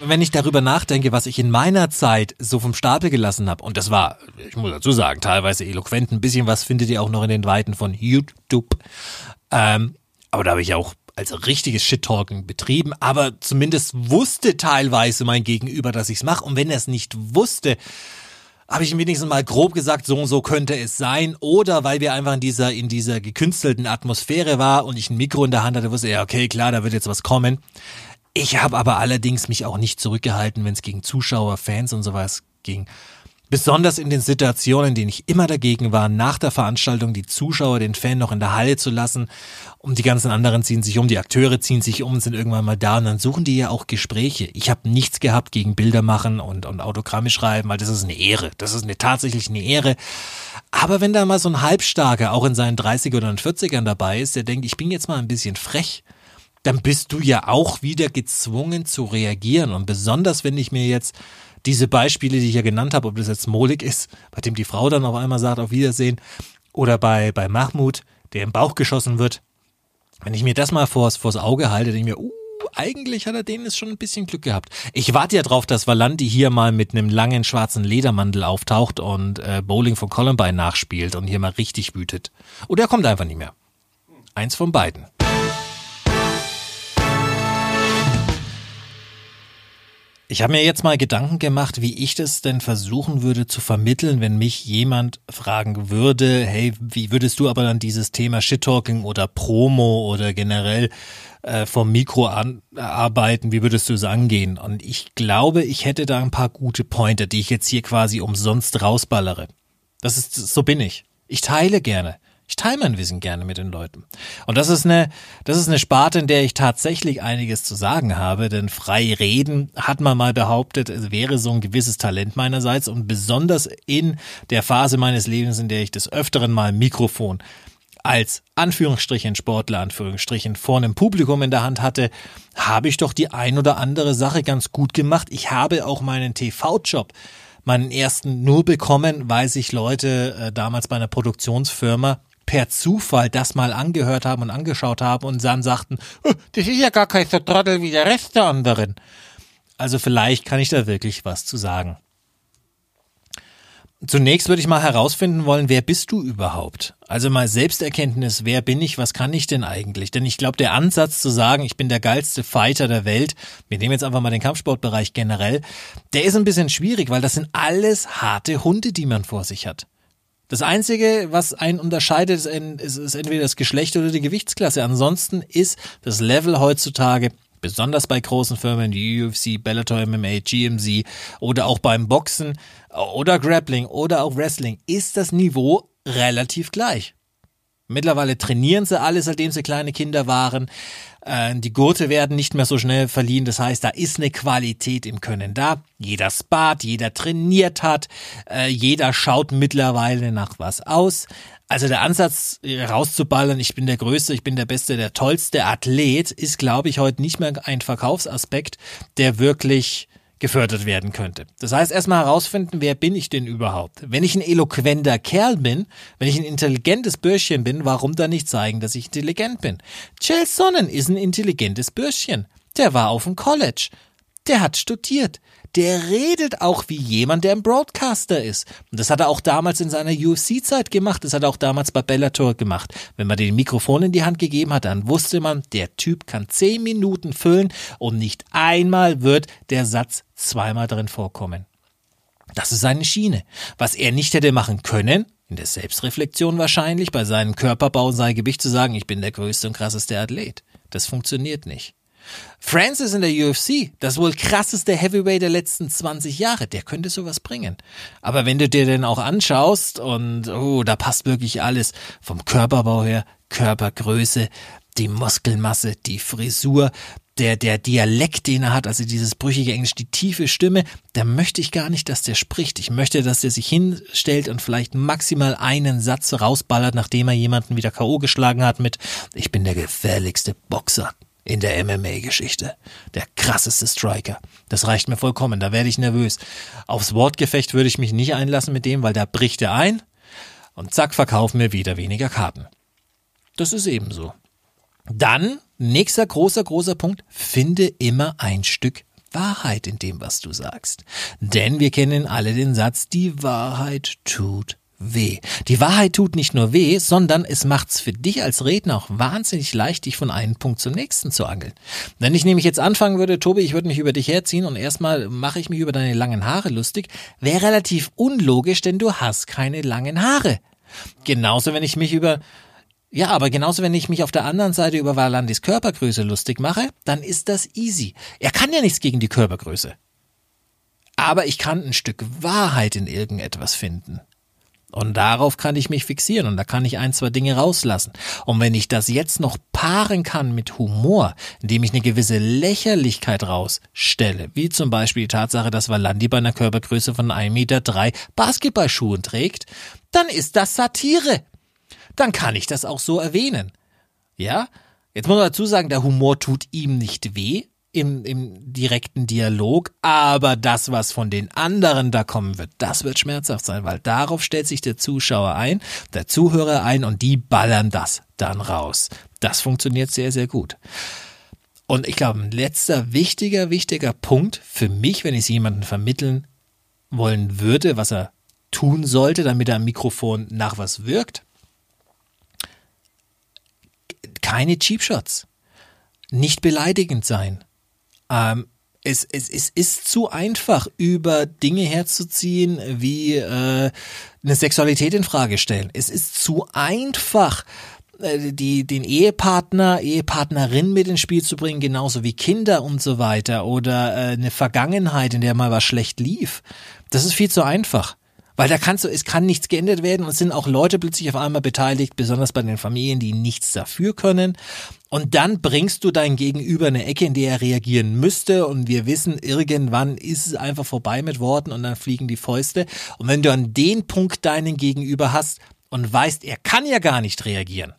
B: Wenn ich darüber nachdenke, was ich in meiner Zeit so vom Stapel gelassen habe, und das war, ich muss dazu sagen, teilweise eloquent, ein bisschen was findet ihr auch noch in den Weiten von YouTube. Ähm, aber da habe ich auch als richtiges Shit-Talking betrieben, aber zumindest wusste teilweise mein Gegenüber, dass ich's mache. Und wenn er es nicht wusste, habe ich ihm wenigstens mal grob gesagt, so und so könnte es sein. Oder weil wir einfach in dieser, in dieser gekünstelten Atmosphäre war und ich ein Mikro in der Hand hatte, wusste er, okay, klar, da wird jetzt was kommen. Ich habe aber allerdings mich auch nicht zurückgehalten, wenn es gegen Zuschauer, Fans und sowas ging. Besonders in den Situationen, in denen ich immer dagegen war, nach der Veranstaltung die Zuschauer, den Fan noch in der Halle zu lassen. Und die ganzen anderen ziehen sich um, die Akteure ziehen sich um sind irgendwann mal da und dann suchen die ja auch Gespräche. Ich habe nichts gehabt gegen Bilder machen und, und Autogramme schreiben, weil das ist eine Ehre. Das ist eine tatsächlich eine Ehre. Aber wenn da mal so ein Halbstarker auch in seinen 30 oder 40ern dabei ist, der denkt, ich bin jetzt mal ein bisschen frech, dann bist du ja auch wieder gezwungen zu reagieren. Und besonders, wenn ich mir jetzt diese Beispiele, die ich ja genannt habe, ob das jetzt Molik ist, bei dem die Frau dann auf einmal sagt, auf Wiedersehen, oder bei, bei Mahmoud, der im Bauch geschossen wird, wenn ich mir das mal vors, vors Auge halte, denke ich mir, uh, eigentlich hat er denen jetzt schon ein bisschen Glück gehabt. Ich warte ja drauf, dass Valandi hier mal mit einem langen schwarzen Ledermantel auftaucht und äh, Bowling von Columbine nachspielt und hier mal richtig wütet. Oder er kommt einfach nicht mehr. Eins von beiden. Ich habe mir jetzt mal Gedanken gemacht, wie ich das denn versuchen würde zu vermitteln, wenn mich jemand fragen würde, hey, wie würdest du aber dann dieses Thema Shit-Talking oder Promo oder generell äh, vom Mikro an, arbeiten, wie würdest du es angehen? Und ich glaube, ich hätte da ein paar gute Pointer, die ich jetzt hier quasi umsonst rausballere. Das ist, so bin ich. Ich teile gerne. Ich teile mein Wissen gerne mit den Leuten. Und das ist eine, das ist eine Sparte, in der ich tatsächlich einiges zu sagen habe, denn frei reden hat man mal behauptet, wäre so ein gewisses Talent meinerseits und besonders in der Phase meines Lebens, in der ich des Öfteren mal Mikrofon als Anführungsstrichen Sportler, Anführungsstrichen vor einem Publikum in der Hand hatte, habe ich doch die ein oder andere Sache ganz gut gemacht. Ich habe auch meinen TV-Job, meinen ersten nur bekommen, weil sich Leute äh, damals bei einer Produktionsfirma per Zufall das mal angehört haben und angeschaut haben und dann sagten, "Oh, das ist ja gar kein so Trottel wie der Rest der anderen. Also vielleicht kann ich da wirklich was zu sagen. Zunächst würde ich mal herausfinden wollen, wer bist du überhaupt? Also mal Selbsterkenntnis, wer bin ich, was kann ich denn eigentlich? Denn ich glaube, der Ansatz zu sagen, ich bin der geilste Fighter der Welt, wir nehmen jetzt einfach mal den Kampfsportbereich generell, der ist ein bisschen schwierig, weil das sind alles harte Hunde, die man vor sich hat. Das Einzige, was einen unterscheidet, ist, entweder das Geschlecht oder die Gewichtsklasse. Ansonsten ist das Level heutzutage, besonders bei großen Firmen wie UFC, Bellator MMA, GMC oder auch beim Boxen oder Grappling oder auch Wrestling, ist das Niveau relativ gleich. Mittlerweile trainieren sie alle, seitdem sie kleine Kinder waren. Äh, Die Gurte werden nicht mehr so schnell verliehen. Das heißt, da ist eine Qualität im Können da. Jeder spart, jeder trainiert hat, äh, jeder schaut mittlerweile nach was aus. Also der Ansatz äh, rauszuballern, ich bin der Größte, ich bin der Beste, der tollste Athlet, ist, glaube ich, heute nicht mehr ein Verkaufsaspekt, der wirklich gefördert werden könnte. Das heißt, erstmal herausfinden, wer bin ich denn überhaupt? Wenn ich ein eloquenter Kerl bin, wenn ich ein intelligentes Bürschchen bin, warum dann nicht zeigen, dass ich intelligent bin? Jill Sonnen ist ein intelligentes Bürschchen. Der war auf dem College. Der hat studiert. Der redet auch wie jemand, der ein Broadcaster ist. Und das hat er auch damals in seiner UFC-Zeit gemacht. Das hat er auch damals bei Bellator gemacht. Wenn man dem Mikrofon in die Hand gegeben hat, dann wusste man, der Typ kann zehn Minuten füllen und nicht einmal wird der Satz zweimal drin vorkommen. Das ist seine Schiene. Was er nicht hätte machen können, in der Selbstreflexion wahrscheinlich, bei seinem Körperbau und seinem Gewicht zu sagen, ich bin der größte und krasseste Athlet. Das funktioniert nicht. Francis in der UFC, das wohl krasseste Heavyweight der letzten 20 Jahre, der könnte sowas bringen. Aber wenn du dir den auch anschaust und oh, da passt wirklich alles vom Körperbau her, Körpergröße, die Muskelmasse, die Frisur, der, der Dialekt, den er hat, also dieses brüchige Englisch, die tiefe Stimme, da möchte ich gar nicht, dass der spricht. Ich möchte, dass der sich hinstellt und vielleicht maximal einen Satz rausballert, nachdem er jemanden wieder K.O. geschlagen hat mit, ich bin der gefährlichste Boxer in der MMA-Geschichte. Der krasseste Striker. Das reicht mir vollkommen, da werde ich nervös. Aufs Wortgefecht würde ich mich nicht einlassen mit dem, weil da bricht er ein und zack, verkaufen wir wieder weniger Karten. Das ist ebenso. Dann, nächster großer, großer Punkt, finde immer ein Stück Wahrheit in dem, was du sagst. Denn wir kennen alle den Satz, die Wahrheit tut weh. Die Wahrheit tut nicht nur weh, sondern es macht's für dich als Redner auch wahnsinnig leicht, dich von einem Punkt zum nächsten zu angeln. Wenn ich nämlich jetzt anfangen würde, Tobi, ich würde mich über dich herziehen und erstmal mache ich mich über deine langen Haare lustig, wäre relativ unlogisch, denn du hast keine langen Haare. Genauso, wenn ich mich über ja, aber genauso, wenn ich mich auf der anderen Seite über Valandis Körpergröße lustig mache, dann ist das easy. Er kann ja nichts gegen die Körpergröße. Aber ich kann ein Stück Wahrheit in irgendetwas finden. Und darauf kann ich mich fixieren und da kann ich ein, zwei Dinge rauslassen. Und wenn ich das jetzt noch paaren kann mit Humor, indem ich eine gewisse Lächerlichkeit rausstelle, wie zum Beispiel die Tatsache, dass Valandi bei einer Körpergröße von 1,3 Meter drei Basketballschuhen trägt, dann ist das Satire. Dann kann ich das auch so erwähnen. Ja? Jetzt muss man dazu sagen, der Humor tut ihm nicht weh im, im direkten Dialog, aber das, was von den anderen da kommen wird, das wird schmerzhaft sein, weil darauf stellt sich der Zuschauer ein, der Zuhörer ein und die ballern das dann raus. Das funktioniert sehr, sehr gut. Und ich glaube, ein letzter wichtiger, wichtiger Punkt für mich, wenn ich es jemandem vermitteln wollen würde, was er tun sollte, damit er am Mikrofon nach was wirkt, keine Cheap Shots. Nicht beleidigend sein. Ähm, es, es, es ist zu einfach, über Dinge herzuziehen, wie äh, eine Sexualität in Frage stellen. Es ist zu einfach, äh, die, den Ehepartner, Ehepartnerin mit ins Spiel zu bringen, genauso wie Kinder und so weiter oder äh, eine Vergangenheit, in der mal was schlecht lief. Das ist viel zu einfach. Weil da kannst du, es kann nichts geändert werden und es sind auch Leute plötzlich auf einmal beteiligt, besonders bei den Familien, die nichts dafür können. Und dann bringst du dein Gegenüber eine Ecke, in der er reagieren müsste. Und wir wissen, irgendwann ist es einfach vorbei mit Worten und dann fliegen die Fäuste. Und wenn du an den Punkt deinen Gegenüber hast und weißt, er kann ja gar nicht reagieren,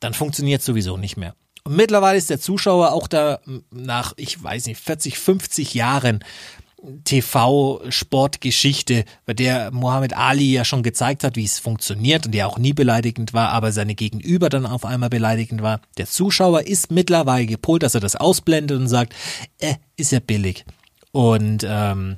B: dann funktioniert sowieso nicht mehr. Und mittlerweile ist der Zuschauer auch da nach, ich weiß nicht, 40, 50 Jahren TV-Sportgeschichte, bei der Mohammed Ali ja schon gezeigt hat, wie es funktioniert und der auch nie beleidigend war, aber seine Gegenüber dann auf einmal beleidigend war. Der Zuschauer ist mittlerweile gepolt, dass er das ausblendet und sagt, äh, ist ja billig. Und ähm,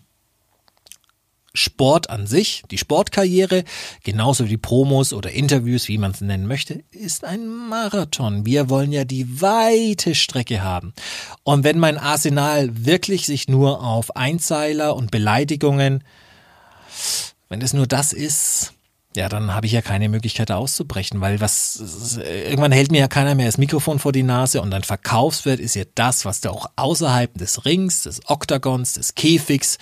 B: Sport an sich, die Sportkarriere, genauso wie die Promos oder Interviews, wie man es nennen möchte, ist ein Marathon. Wir wollen ja die weite Strecke haben. Und wenn mein Arsenal wirklich sich nur auf Einzeiler und Beleidigungen, wenn es nur das ist, ja, dann habe ich ja keine Möglichkeit da auszubrechen, weil was irgendwann hält mir ja keiner mehr das Mikrofon vor die Nase und ein Verkaufswert ist ja das, was da auch außerhalb des Rings, des Oktagons, des Käfigs,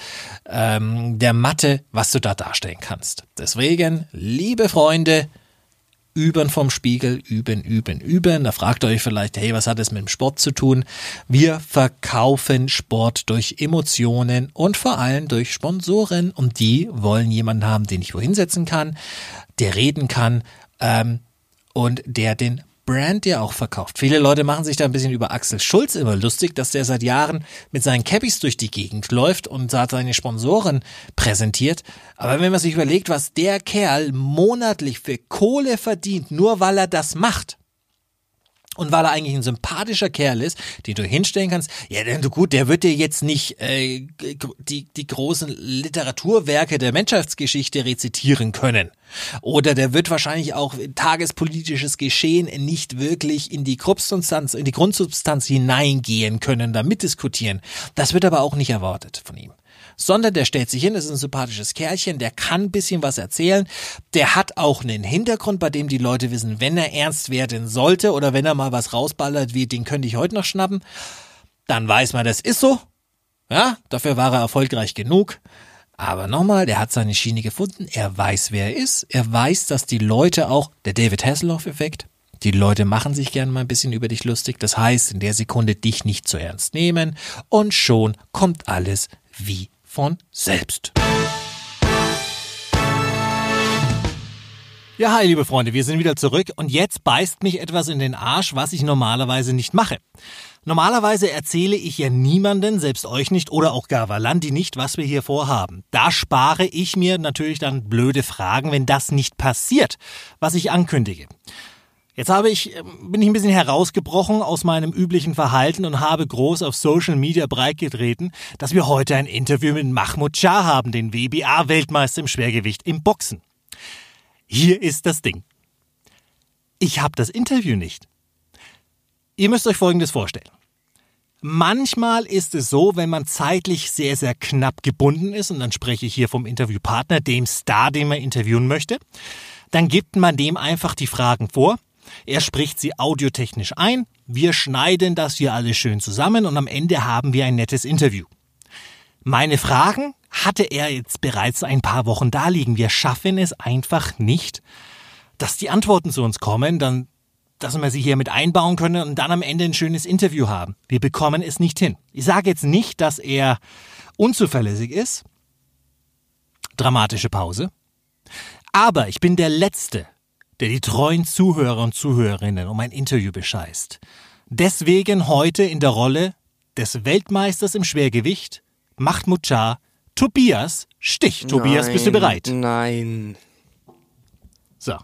B: ähm, der Matte, was du da darstellen kannst. Deswegen, liebe Freunde, üben vom Spiegel, üben, üben, üben. Da fragt ihr euch vielleicht, hey, was hat es mit dem Sport zu tun? Wir verkaufen Sport durch Emotionen und vor allem durch Sponsoren. Und die wollen jemanden haben, den ich wohin setzen kann, der reden kann ähm, und der den Brand ja auch verkauft. Viele Leute machen sich da ein bisschen über Axel Schulz immer lustig, dass der seit Jahren mit seinen Cappies durch die Gegend läuft und seine Sponsoren präsentiert. Aber wenn man sich überlegt, was der Kerl monatlich für Kohle verdient, nur weil er das macht, und weil er eigentlich ein sympathischer Kerl ist, den du hinstellen kannst, ja, denn du gut, der wird dir jetzt nicht äh, die, die großen Literaturwerke der Menschheitsgeschichte rezitieren können. Oder der wird wahrscheinlich auch tagespolitisches Geschehen nicht wirklich in die Grundsubstanz, in die Grundsubstanz hineingehen können, da mitdiskutieren. Das wird aber auch nicht erwartet von ihm sondern der stellt sich hin, ist ein sympathisches Kerlchen, der kann ein bisschen was erzählen, der hat auch einen Hintergrund, bei dem die Leute wissen, wenn er ernst werden sollte oder wenn er mal was rausballert, wie den könnte ich heute noch schnappen, dann weiß man, das ist so. Ja, dafür war er erfolgreich genug. Aber nochmal, der hat seine Schiene gefunden, er weiß, wer er ist, er weiß, dass die Leute auch, der David Hasselhoff-Effekt, die Leute machen sich gern mal ein bisschen über dich lustig, das heißt, in der Sekunde dich nicht zu ernst nehmen und schon kommt alles wie von selbst. Ja, hi, liebe Freunde, wir sind wieder zurück und jetzt beißt mich etwas in den Arsch, was ich normalerweise nicht mache. Normalerweise erzähle ich ja niemanden, selbst euch nicht oder auch gar Valandi nicht, was wir hier vorhaben. Da spare ich mir natürlich dann blöde Fragen, wenn das nicht passiert, was ich ankündige. Jetzt habe ich, ähm, bin ich ein bisschen herausgebrochen aus meinem üblichen Verhalten und habe groß auf Social Media breitgetreten, dass wir heute ein Interview mit Mahmoud Shah haben, den WBA-Weltmeister im Schwergewicht im Boxen. Hier ist das Ding. Ich habe das Interview nicht. Ihr müsst euch Folgendes vorstellen. Manchmal ist es so, wenn man zeitlich sehr, sehr knapp gebunden ist, und dann spreche ich hier vom Interviewpartner, dem Star, den man interviewen möchte, dann gibt man dem einfach die Fragen vor er spricht sie audiotechnisch ein, wir schneiden das hier alles schön zusammen und am Ende haben wir ein nettes Interview. Meine Fragen hatte er jetzt bereits ein paar Wochen da liegen. Wir schaffen es einfach nicht, dass die Antworten zu uns kommen, dann, dass wir sie hier mit einbauen können und dann am Ende ein schönes Interview haben. Wir bekommen es nicht hin. Ich sage jetzt nicht, dass er unzuverlässig ist. Dramatische Pause. Aber ich bin der Letzte, der die treuen Zuhörer und Zuhörerinnen um ein Interview bescheißt. Deswegen heute in der Rolle des Weltmeisters im Schwergewicht, Mahmoud Shah, Tobias Stich. Tobias,
D: Nein,
B: bist du bereit?
D: Nein.
B: So.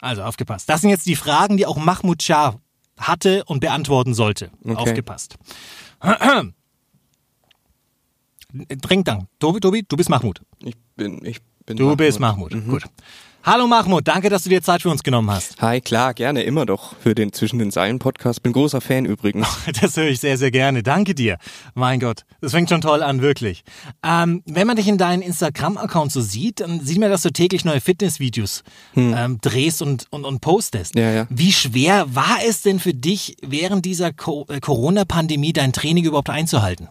B: Also aufgepasst. Das sind jetzt die Fragen, die auch Mahmoud Shah hatte und beantworten sollte.
D: Okay.
B: Aufgepasst. Dräng dann. Tobi, Tobi, du bist Mahmoud.
D: Ich bin, ich bin.
B: Du bist Mahmoud. Gut. Hallo Mahmoud, danke, dass du dir Zeit für uns genommen hast.
D: Hi, klar, gerne, immer doch für den Zwischen den Zeilen Podcast. Bin großer Fan übrigens.
B: Das höre ich sehr, sehr gerne. Danke dir. Mein Gott, das fängt schon toll an, wirklich. Ähm, wenn man dich in deinen Instagram-Account so sieht, dann sieht man, dass du täglich neue Fitnessvideos ähm, drehst und, und, und postest.
D: Ja, ja.
B: Wie schwer war es denn für dich, während dieser Co äh, Corona-Pandemie dein Training überhaupt einzuhalten?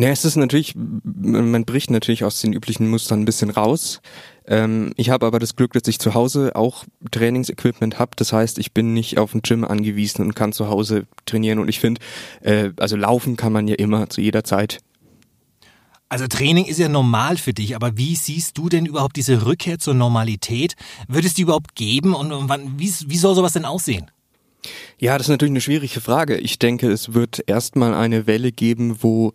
D: Ja, es ist natürlich, man bricht natürlich aus den üblichen Mustern ein bisschen raus. Ähm, ich habe aber das Glück, dass ich zu Hause auch Trainingsequipment habe. Das heißt, ich bin nicht auf ein Gym angewiesen und kann zu Hause trainieren. Und ich finde, äh, also laufen kann man ja immer zu jeder Zeit.
B: Also Training ist ja normal für dich, aber wie siehst du denn überhaupt diese Rückkehr zur Normalität? Wird es die überhaupt geben und, und wann, wie, wie soll sowas denn aussehen?
D: Ja, das ist natürlich eine schwierige Frage. Ich denke, es wird erstmal eine Welle geben, wo,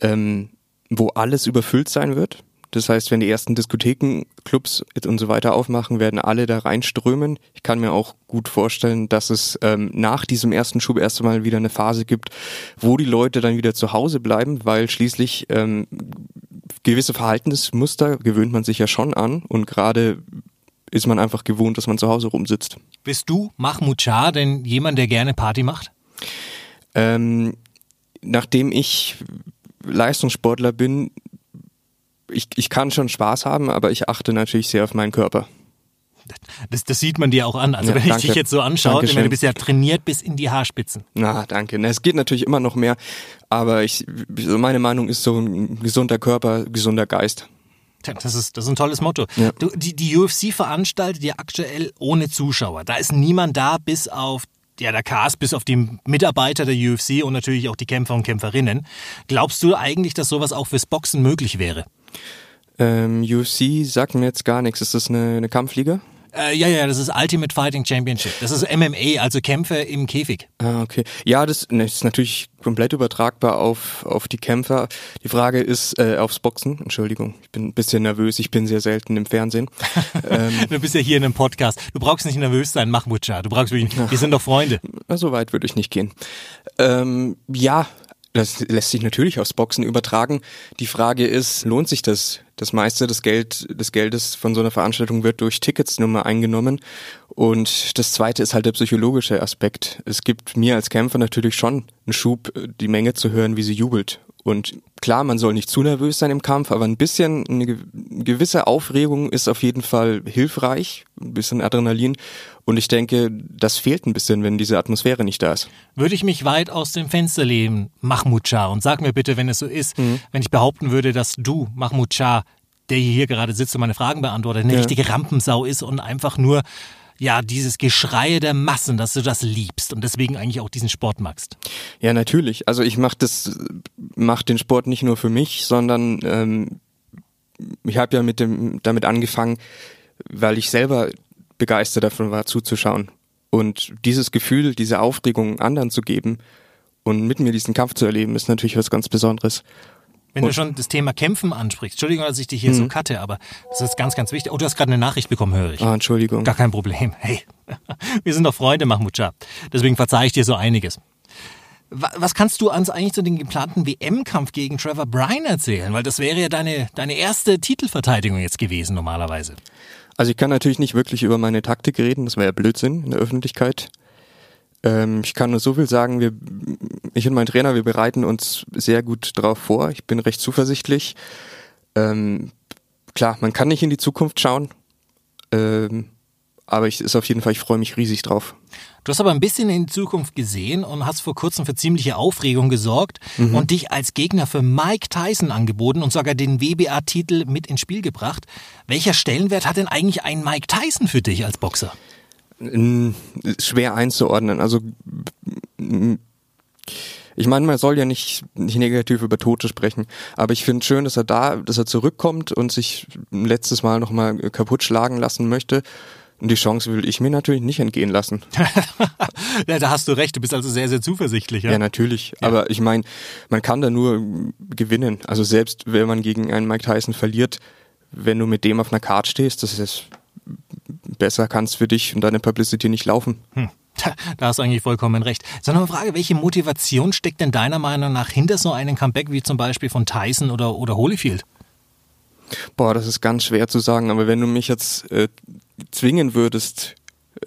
D: ähm, wo alles überfüllt sein wird. Das heißt, wenn die ersten Diskotheken, Clubs und so weiter aufmachen, werden alle da reinströmen. Ich kann mir auch gut vorstellen, dass es ähm, nach diesem ersten Schub erst einmal wieder eine Phase gibt, wo die Leute dann wieder zu Hause bleiben, weil schließlich ähm, gewisse Verhaltensmuster gewöhnt man sich ja schon an und gerade ist man einfach gewohnt, dass man zu Hause rumsitzt.
B: Bist du Mahmoud Shah denn jemand, der gerne Party macht?
D: Ähm, nachdem ich Leistungssportler bin, ich, ich kann schon Spaß haben, aber ich achte natürlich sehr auf meinen Körper.
B: Das, das sieht man dir auch an. Also
D: Ja,
B: wenn ich
D: danke.
B: dich jetzt so anschaue, ich
D: Dankeschön.
B: meine, du bist ja trainiert bis in die Haarspitzen.
D: Na, danke. Na, Es geht natürlich immer noch mehr, aber ich, meine Meinung ist so ein gesunder Körper, gesunder Geist.
B: Das ist, das ist ein tolles Motto.
D: Ja.
B: Du, die, die UFC veranstaltet ja aktuell ohne Zuschauer. Da ist niemand da, bis auf ja, der Cast, bis auf die Mitarbeiter der UFC und natürlich auch die Kämpfer und Kämpferinnen. Glaubst du eigentlich, dass sowas auch fürs Boxen möglich wäre?
D: Ähm, UFC sagt mir jetzt gar nichts. Ist das eine, eine Kampfliga?
B: Äh, ja, ja, das ist Ultimate Fighting Championship. Das ist MMA, also Kämpfe im Käfig.
D: Ah, okay. Ja, das, ne, ist natürlich komplett übertragbar auf, auf die Kämpfer. Die Frage ist äh, aufs Boxen. Entschuldigung, ich bin ein bisschen nervös. Ich bin sehr selten im Fernsehen. ähm,
B: Du bist ja hier in einem Podcast. Du brauchst nicht nervös sein, Mahmoud Shah. Du brauchst wirklich, wir sind doch Freunde.
D: So weit würde ich nicht gehen. Ähm, ja, das lässt sich natürlich aufs Boxen übertragen. Die Frage ist, lohnt sich das? Das meiste des, Geld, des Geldes von so einer Veranstaltung wird durch Tickets nur mal eingenommen. Und das zweite ist halt der psychologische Aspekt. Es gibt mir als Kämpfer natürlich schon einen Schub, die Menge zu hören, wie sie jubelt. Und klar, man soll nicht zu nervös sein im Kampf, aber ein bisschen, eine ge- gewisse Aufregung ist auf jeden Fall hilfreich, ein bisschen Adrenalin. Und ich denke, das fehlt ein bisschen, wenn diese Atmosphäre nicht da ist.
B: Würde ich mich weit aus dem Fenster lehnen, Mahmoud Shah, und sag mir bitte, wenn es so ist, wenn ich behaupten würde, dass du, Mahmoud Shah, der hier gerade sitzt und meine Fragen beantwortet, eine
D: Ja.
B: richtige Rampensau ist und einfach nur, ja, dieses Geschreie der Massen, dass du das liebst und deswegen eigentlich auch diesen Sport magst.
D: Ja, natürlich. Also ich mache das, mach den Sport nicht nur für mich, sondern ähm, ich habe ja mit dem damit angefangen, weil ich selber begeistert davon war, zuzuschauen. Und dieses Gefühl, diese Aufregung anderen zu geben und mit mir diesen Kampf zu erleben, ist natürlich was ganz Besonderes.
B: Wenn du schon das Thema Kämpfen ansprichst, Entschuldigung, dass ich dich hier
D: Mhm.
B: so cutte, aber das ist ganz, ganz wichtig. Oh, du hast gerade eine Nachricht bekommen, höre ich.
D: Ah, Entschuldigung.
B: Gar kein Problem. Hey, wir sind doch Freunde, Mahmoud Shah. Deswegen verzeihe ich dir so einiges. Wa- Was kannst du uns eigentlich zu dem geplanten WM-Kampf gegen Trevor Bryan erzählen? Weil das wäre ja deine, deine erste Titelverteidigung jetzt gewesen normalerweise.
D: Also ich kann natürlich nicht wirklich über meine Taktik reden, das wäre ja Blödsinn in der Öffentlichkeit. Ähm, ich kann nur so viel sagen, wir, ich und mein Trainer, wir bereiten uns sehr gut drauf vor. Ich bin recht zuversichtlich. Ähm, klar, man kann nicht in die Zukunft schauen, ähm, aber ich ist auf jeden Fall, ich freue mich riesig drauf.
B: Du hast aber ein bisschen in die Zukunft gesehen und hast vor kurzem für ziemliche Aufregung gesorgt und dich als Gegner für Mike Tyson angeboten und sogar den WBA-Titel mit ins Spiel gebracht. Welcher Stellenwert hat denn eigentlich ein Mike Tyson für dich als Boxer?
D: Schwer einzuordnen. Also ich meine, man soll ja nicht, nicht negativ über Tote sprechen, aber ich finde schön, dass er da, dass er zurückkommt und sich ein letztes Mal nochmal kaputt schlagen lassen möchte. Und die Chance will ich mir natürlich nicht entgehen lassen.
B: ja, da hast du recht, du bist also sehr, sehr zuversichtlich.
D: Ja, natürlich. Aber ich meine, man kann da nur gewinnen. Also selbst wenn man gegen einen Mike Tyson verliert, wenn du mit dem auf einer Card stehst, das ist besser kann es für dich und deine Publicity nicht laufen.
B: Hm. Da, da hast du eigentlich vollkommen recht. Sondern eine Frage, welche Motivation steckt denn deiner Meinung nach hinter so einem Comeback wie zum Beispiel von Tyson oder, oder Holyfield?
D: Boah, das ist ganz schwer zu sagen, aber wenn du mich jetzt äh, zwingen würdest,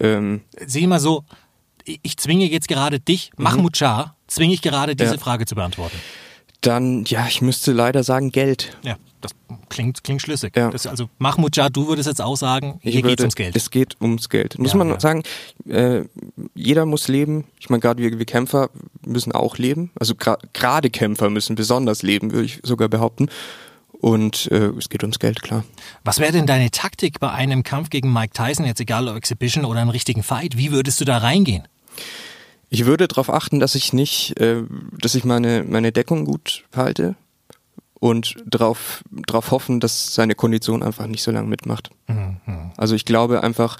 D: ähm,
B: Sieh mal so, ich zwinge jetzt gerade dich, Mahmoud Shah, zwinge ich gerade diese
D: Ja.
B: Frage zu beantworten.
D: dann, ja, ich müsste leider sagen Geld.
B: Ja, das klingt, klingt schlüssig.
D: Ja.
B: Das, also Mahmoud Shah, du würdest jetzt auch sagen, hier
D: würde,
B: geht's ums Geld.
D: Es geht ums Geld. Muss
B: Ja,
D: man sagen, äh, jeder muss leben. Ich meine, gerade wir, wir Kämpfer müssen auch leben. Also gerade Kämpfer müssen besonders leben, würde ich sogar behaupten. Und äh, es geht ums Geld, klar.
B: Was wäre denn deine Taktik bei einem Kampf gegen Mike Tyson, jetzt egal ob Exhibition oder einen richtigen Fight? Wie würdest du da reingehen?
D: Ich würde darauf achten, dass ich nicht, äh, dass ich meine, meine Deckung gut halte und drauf, drauf hoffen, dass seine Kondition einfach nicht so lange mitmacht. Also ich glaube einfach,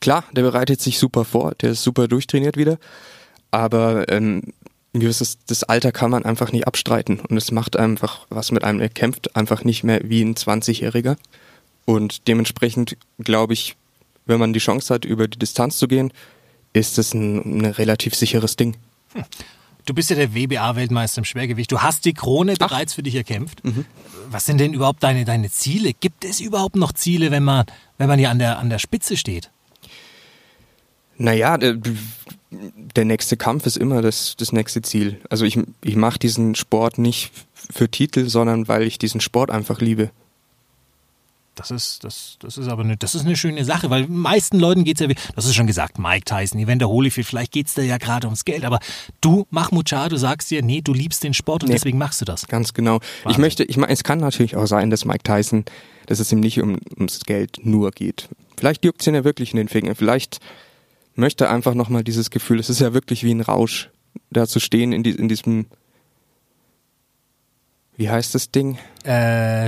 D: klar, der bereitet sich super vor, der ist super durchtrainiert wieder, aber ähm, ein gewisses das Alter kann man einfach nicht abstreiten und es macht einfach was mit einem. Er kämpft einfach nicht mehr wie ein 20-Jähriger und dementsprechend glaube ich, wenn man die Chance hat, über die Distanz zu gehen, ist es ein, ein relativ sicheres Ding.
B: Du bist ja der WBA-Weltmeister im Schwergewicht. Du hast die Krone bereits für dich erkämpft. Was sind denn überhaupt deine, deine Ziele? Gibt es überhaupt noch Ziele, wenn man, wenn man hier an der, an der Spitze steht?
D: Naja, der, der nächste Kampf ist immer das, das nächste Ziel. Also ich, ich mache diesen Sport nicht für Titel, sondern weil ich diesen Sport einfach liebe.
B: Das ist, das, das ist aber eine, das ist eine schöne Sache, weil den meisten Leuten geht's ja, wie- das ist schon gesagt, Mike Tyson, Evander Holyfield, vielleicht geht's da ja gerade ums Geld, aber du, Mahmoud Shah, du sagst dir, nee, du liebst den Sport und
D: Nee.
B: deswegen machst du das.
D: Ganz genau. Ich
B: Wahnsinn.
D: möchte, ich meine, es kann natürlich auch sein, dass Mike Tyson, dass es ihm nicht um, ums Geld nur geht. Vielleicht juckt es ihn ja wirklich in den Fingern. Vielleicht möchte einfach nochmal dieses Gefühl, es ist ja wirklich wie ein Rausch, da zu stehen in, die, in diesem, wie heißt das Ding?
B: Äh,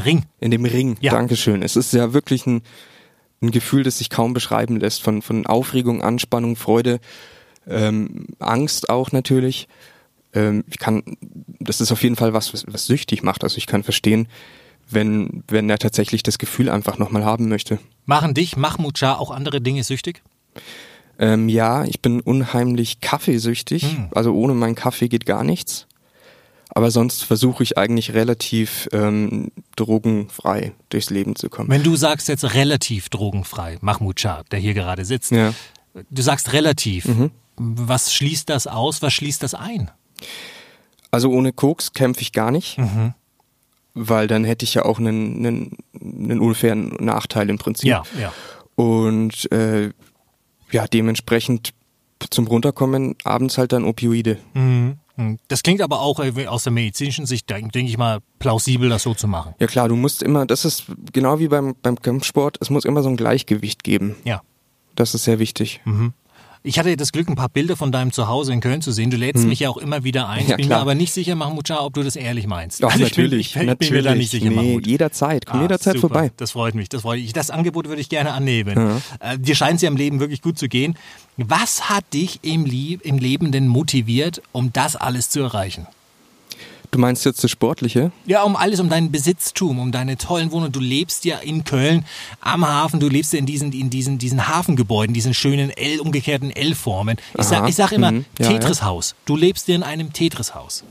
B: Ring.
D: In dem Ring.
B: Ja.
D: Dankeschön. Es ist ja wirklich ein, ein Gefühl, das sich kaum beschreiben lässt. Von, von Aufregung, Anspannung, Freude, ähm, Angst auch natürlich. Ähm, ich kann, das ist auf jeden Fall was, was, was süchtig macht. Also ich kann verstehen, wenn, wenn er tatsächlich das Gefühl einfach nochmal haben möchte.
B: Machen dich, Mahmoud Shah, auch andere Dinge süchtig?
D: Ähm, ja, ich bin unheimlich kaffeesüchtig.
B: Hm.
D: Also ohne meinen Kaffee geht gar nichts. Aber sonst versuche ich eigentlich relativ ähm, drogenfrei durchs Leben zu kommen.
B: Wenn du sagst jetzt relativ drogenfrei, Mahmoud Shah, der hier gerade sitzt,
D: Ja.
B: du sagst relativ.
D: Mhm.
B: Was schließt das aus? Was schließt das ein?
D: Also ohne Koks kämpfe ich gar nicht,
B: Mhm.
D: weil dann hätte ich ja auch einen, einen, einen unfairen Nachteil im Prinzip.
B: Ja, ja.
D: Und äh, ja, dementsprechend zum Runterkommen abends halt dann Opioide.
B: Mhm. Das klingt aber auch äh, aus der medizinischen Sicht, denke denk ich mal, plausibel, das so zu machen.
D: Ja klar, du musst immer, das ist genau wie beim, beim Kampfsport, es muss immer so ein Gleichgewicht geben.
B: Ja.
D: Das ist sehr wichtig.
B: Ich hatte das Glück, ein paar Bilder von deinem Zuhause in Köln zu sehen. Du lädst mich ja auch immer wieder ein. Ich.
D: Ja,
B: bin mir
D: klar.
B: aber nicht sicher, Mahmoud Shah, ob du das ehrlich meinst.
D: Doch,
B: Also ich bin-
D: natürlich.
B: Ich bin,
D: natürlich.
B: bin mir da nicht sicher,
D: nee,
B: Mahmoud.
D: jederzeit. Komm
B: Ah,
D: jederzeit
B: super.
D: vorbei.
B: Das freut mich, das freut mich. Das Angebot würde ich gerne annehmen. Äh, dir scheint es ja im Leben wirklich gut zu gehen. Was hat dich im, Lie im Leben denn motiviert, um das alles zu erreichen?
D: Du meinst jetzt das Sportliche?
B: Ja, um alles, um dein Besitztum, um deine tollen Wohnungen. Du lebst ja in Köln am Hafen, du lebst ja in diesen, in diesen, diesen Hafengebäuden, diesen schönen L, umgekehrten L-Formen. Ich sag,
D: Aha,
B: ich sag immer
D: mhm, ja,
B: Tetris-Haus. Du lebst hier in einem Tetris-Haus.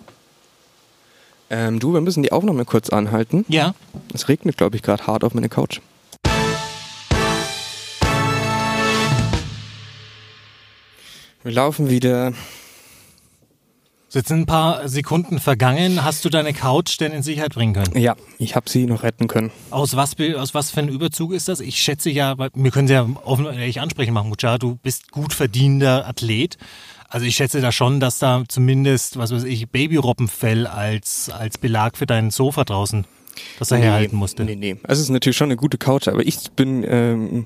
D: Ähm, du, wir müssen die Aufnahme kurz anhalten.
B: Ja.
D: Es regnet, glaube ich, gerade hart auf meine Couch. Wir laufen wieder.
B: Jetzt sind ein paar Sekunden vergangen. Hast du deine Couch denn in Sicherheit bringen können?
D: Ja, ich habe sie noch retten können.
B: Aus was, aus was für einem Überzug ist das? Ich schätze ja, wir können sie ja offen ehrlich ansprechen, Mahmoud Shah, du bist gut verdienender Athlet. Also ich schätze da schon, dass da zumindest, was weiß ich, Babyrobbenfell als, als Belag für dein Sofa draußen, das er herhalten musste.
D: Nee, nee. Also es ist natürlich schon eine gute Couch, aber ich bin, ähm,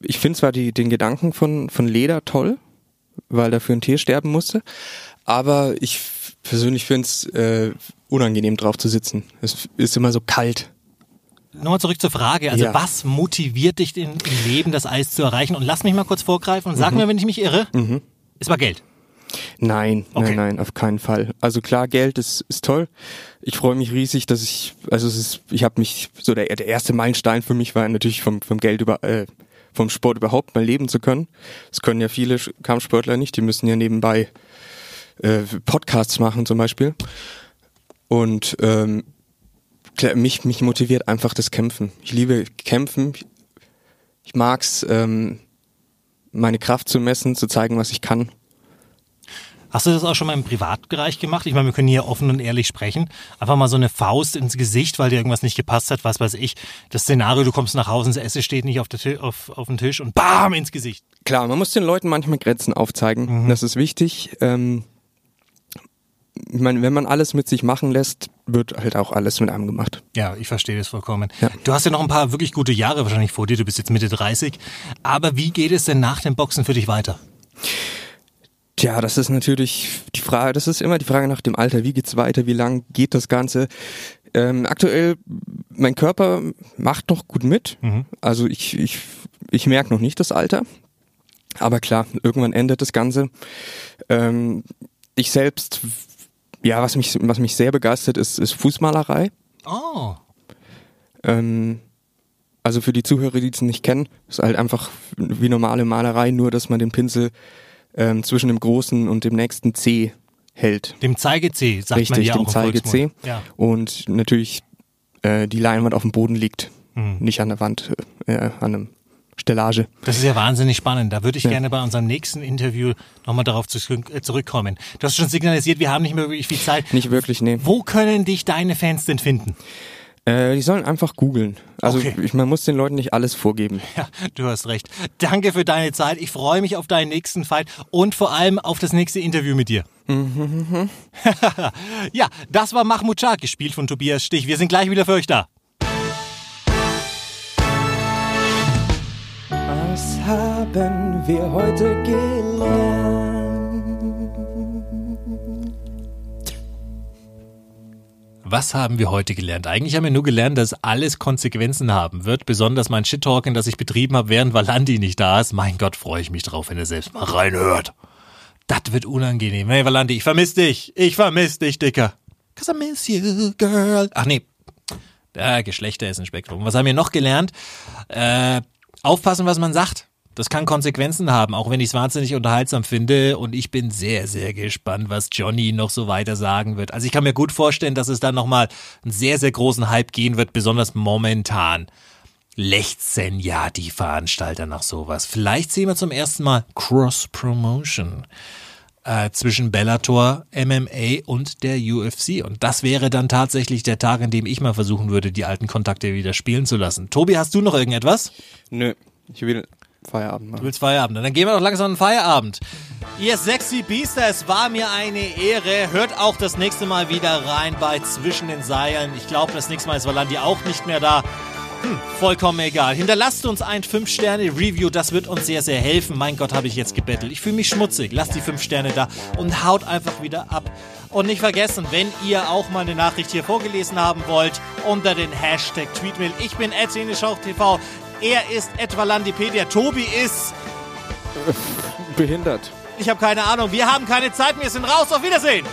D: ich finde zwar die, den Gedanken von, von Leder toll, weil dafür ein Tier sterben musste, aber ich persönlich finde es äh, unangenehm drauf zu sitzen. Es ist immer so kalt.
B: Nochmal zurück zur Frage. Also
D: Ja.
B: was motiviert dich im Leben, das Eis zu erreichen? Und lass mich mal kurz vorgreifen und sag
D: Mhm.
B: mir, wenn ich mich irre. Es war Geld.
D: Nein,
B: Okay.
D: nein, nein, auf keinen Fall. Also klar, Geld ist, ist toll. Ich freue mich riesig, dass ich, also es ist, ich habe mich, so der, der erste Meilenstein für mich war natürlich vom, vom Geld über, äh, vom Sport überhaupt mal leben zu können. Das können ja viele Kampfsportler nicht, die müssen ja nebenbei äh, Podcasts machen zum Beispiel. Und ähm, mich, mich motiviert einfach das Kämpfen. Ich liebe Kämpfen. Ich mag's, ähm, meine Kraft zu messen, zu zeigen, was ich kann.
B: Hast du das auch schon mal im Privatbereich gemacht? Ich meine, wir können hier offen und ehrlich sprechen. Einfach mal so eine Faust ins Gesicht, weil dir irgendwas nicht gepasst hat, was weiß ich. Das Szenario, du kommst nach Hause, das Essen steht nicht auf, der auf, auf dem Tisch und BAM ins Gesicht.
D: Klar, man muss den Leuten manchmal Grenzen aufzeigen. Das ist wichtig. Ähm, ich meine, wenn man alles mit sich machen lässt, wird halt auch alles mit einem gemacht.
B: Ja, ich verstehe das vollkommen.
D: Ja.
B: Du hast ja noch ein paar wirklich gute Jahre wahrscheinlich vor dir. Du bist jetzt Mitte 30. Aber wie geht es denn nach dem Boxen für dich weiter?
D: Tja, das ist natürlich die Frage, das ist immer die Frage nach dem Alter. Wie geht's weiter? Wie lang geht das Ganze? Ähm, aktuell, mein Körper macht noch gut mit.
B: Mhm.
D: Also ich, ich, ich merke noch nicht das Alter. Aber klar, irgendwann endet das Ganze. Ähm, ich selbst, ja, was mich, was mich sehr begeistert, ist, ist Fußmalerei.
B: Oh.
D: Ähm, also für die Zuhörer, die es nicht kennen, ist halt einfach wie normale Malerei, nur dass man den Pinsel ähm, zwischen dem großen und dem nächsten C hält.
B: Dem Zeige-C, sagt man
D: Richtig,
B: ja
D: dem
B: auch
D: Zeige-C.
B: Volksmund. Ja.
D: Und natürlich äh, die Leinwand auf dem Boden liegt,
B: Mhm.
D: nicht an der Wand, äh, an einem Stellage.
B: Das ist ja wahnsinnig spannend. Da würde ich
D: Ja.
B: gerne bei unserem nächsten Interview nochmal darauf äh, zurückkommen. Du hast schon signalisiert, wir haben nicht mehr wirklich viel Zeit.
D: Nicht wirklich, nee.
B: Wo können dich deine Fans denn finden?
D: Äh, die sollen einfach googeln. Also
B: Okay.
D: ich, man muss den Leuten nicht alles vorgeben.
B: Ja, du hast recht. Danke für deine Zeit. Ich freue mich auf deinen nächsten Fight und vor allem auf das nächste Interview mit dir. ja, das war Mahmoud Schak, gespielt von Tobias Stich. Wir sind gleich wieder für euch da.
D: Haben wir heute gelernt?
B: Was haben wir heute gelernt? Eigentlich haben wir nur gelernt, dass alles Konsequenzen haben wird. Besonders mein Shit-Talking, das ich betrieben habe, während Valandi nicht da ist. Mein Gott, freue ich mich drauf, wenn er selbst mal reinhört. Das wird unangenehm. Hey, Valandi, ich vermiss dich. Ich vermiss dich, Dicker. Cause I miss you, girl. Ach nee. Ja, Geschlechter ist ein Spektrum. Was haben wir noch gelernt? Äh, aufpassen, was man sagt. Das kann Konsequenzen haben, auch wenn ich es wahnsinnig unterhaltsam finde. Und ich bin sehr, sehr gespannt, was Johnny noch so weiter sagen wird. Also ich kann mir gut vorstellen, dass es dann nochmal einen sehr, sehr großen Hype gehen wird, besonders momentan. Lechzen ja die Veranstalter nach sowas. Vielleicht sehen wir zum ersten Mal Cross-Promotion äh, zwischen Bellator, MMA und der UFC. Und das wäre dann tatsächlich der Tag, an dem ich mal versuchen würde, die alten Kontakte wieder spielen zu lassen. Tobi, hast du noch irgendetwas?
D: Nö, ich will Feierabend
B: Du
D: machen.
B: willst Feierabend. Dann gehen wir doch langsam an den Feierabend. Ihr sexy Biester, es war mir eine Ehre. Hört auch das nächste Mal wieder rein bei Zwischen den Seilen. Ich glaube, das nächste Mal ist Valandi auch nicht mehr da. Hm, vollkommen egal. Hinterlasst uns ein 5-Sterne-Review, das wird uns sehr, sehr helfen. Mein Gott, habe ich jetzt gebettelt. Ich fühle mich schmutzig. Lasst die 5 Sterne da und haut einfach wieder ab. Und nicht vergessen, wenn ihr auch mal eine Nachricht hier vorgelesen haben wollt, unter den Hashtag Tweetmail. Ich bin TV. Er ist Etwalandipedia. Tobi ist
D: Behindert.
B: ich habe keine Ahnung. Wir haben keine Zeit. Wir sind raus. Auf Wiedersehen.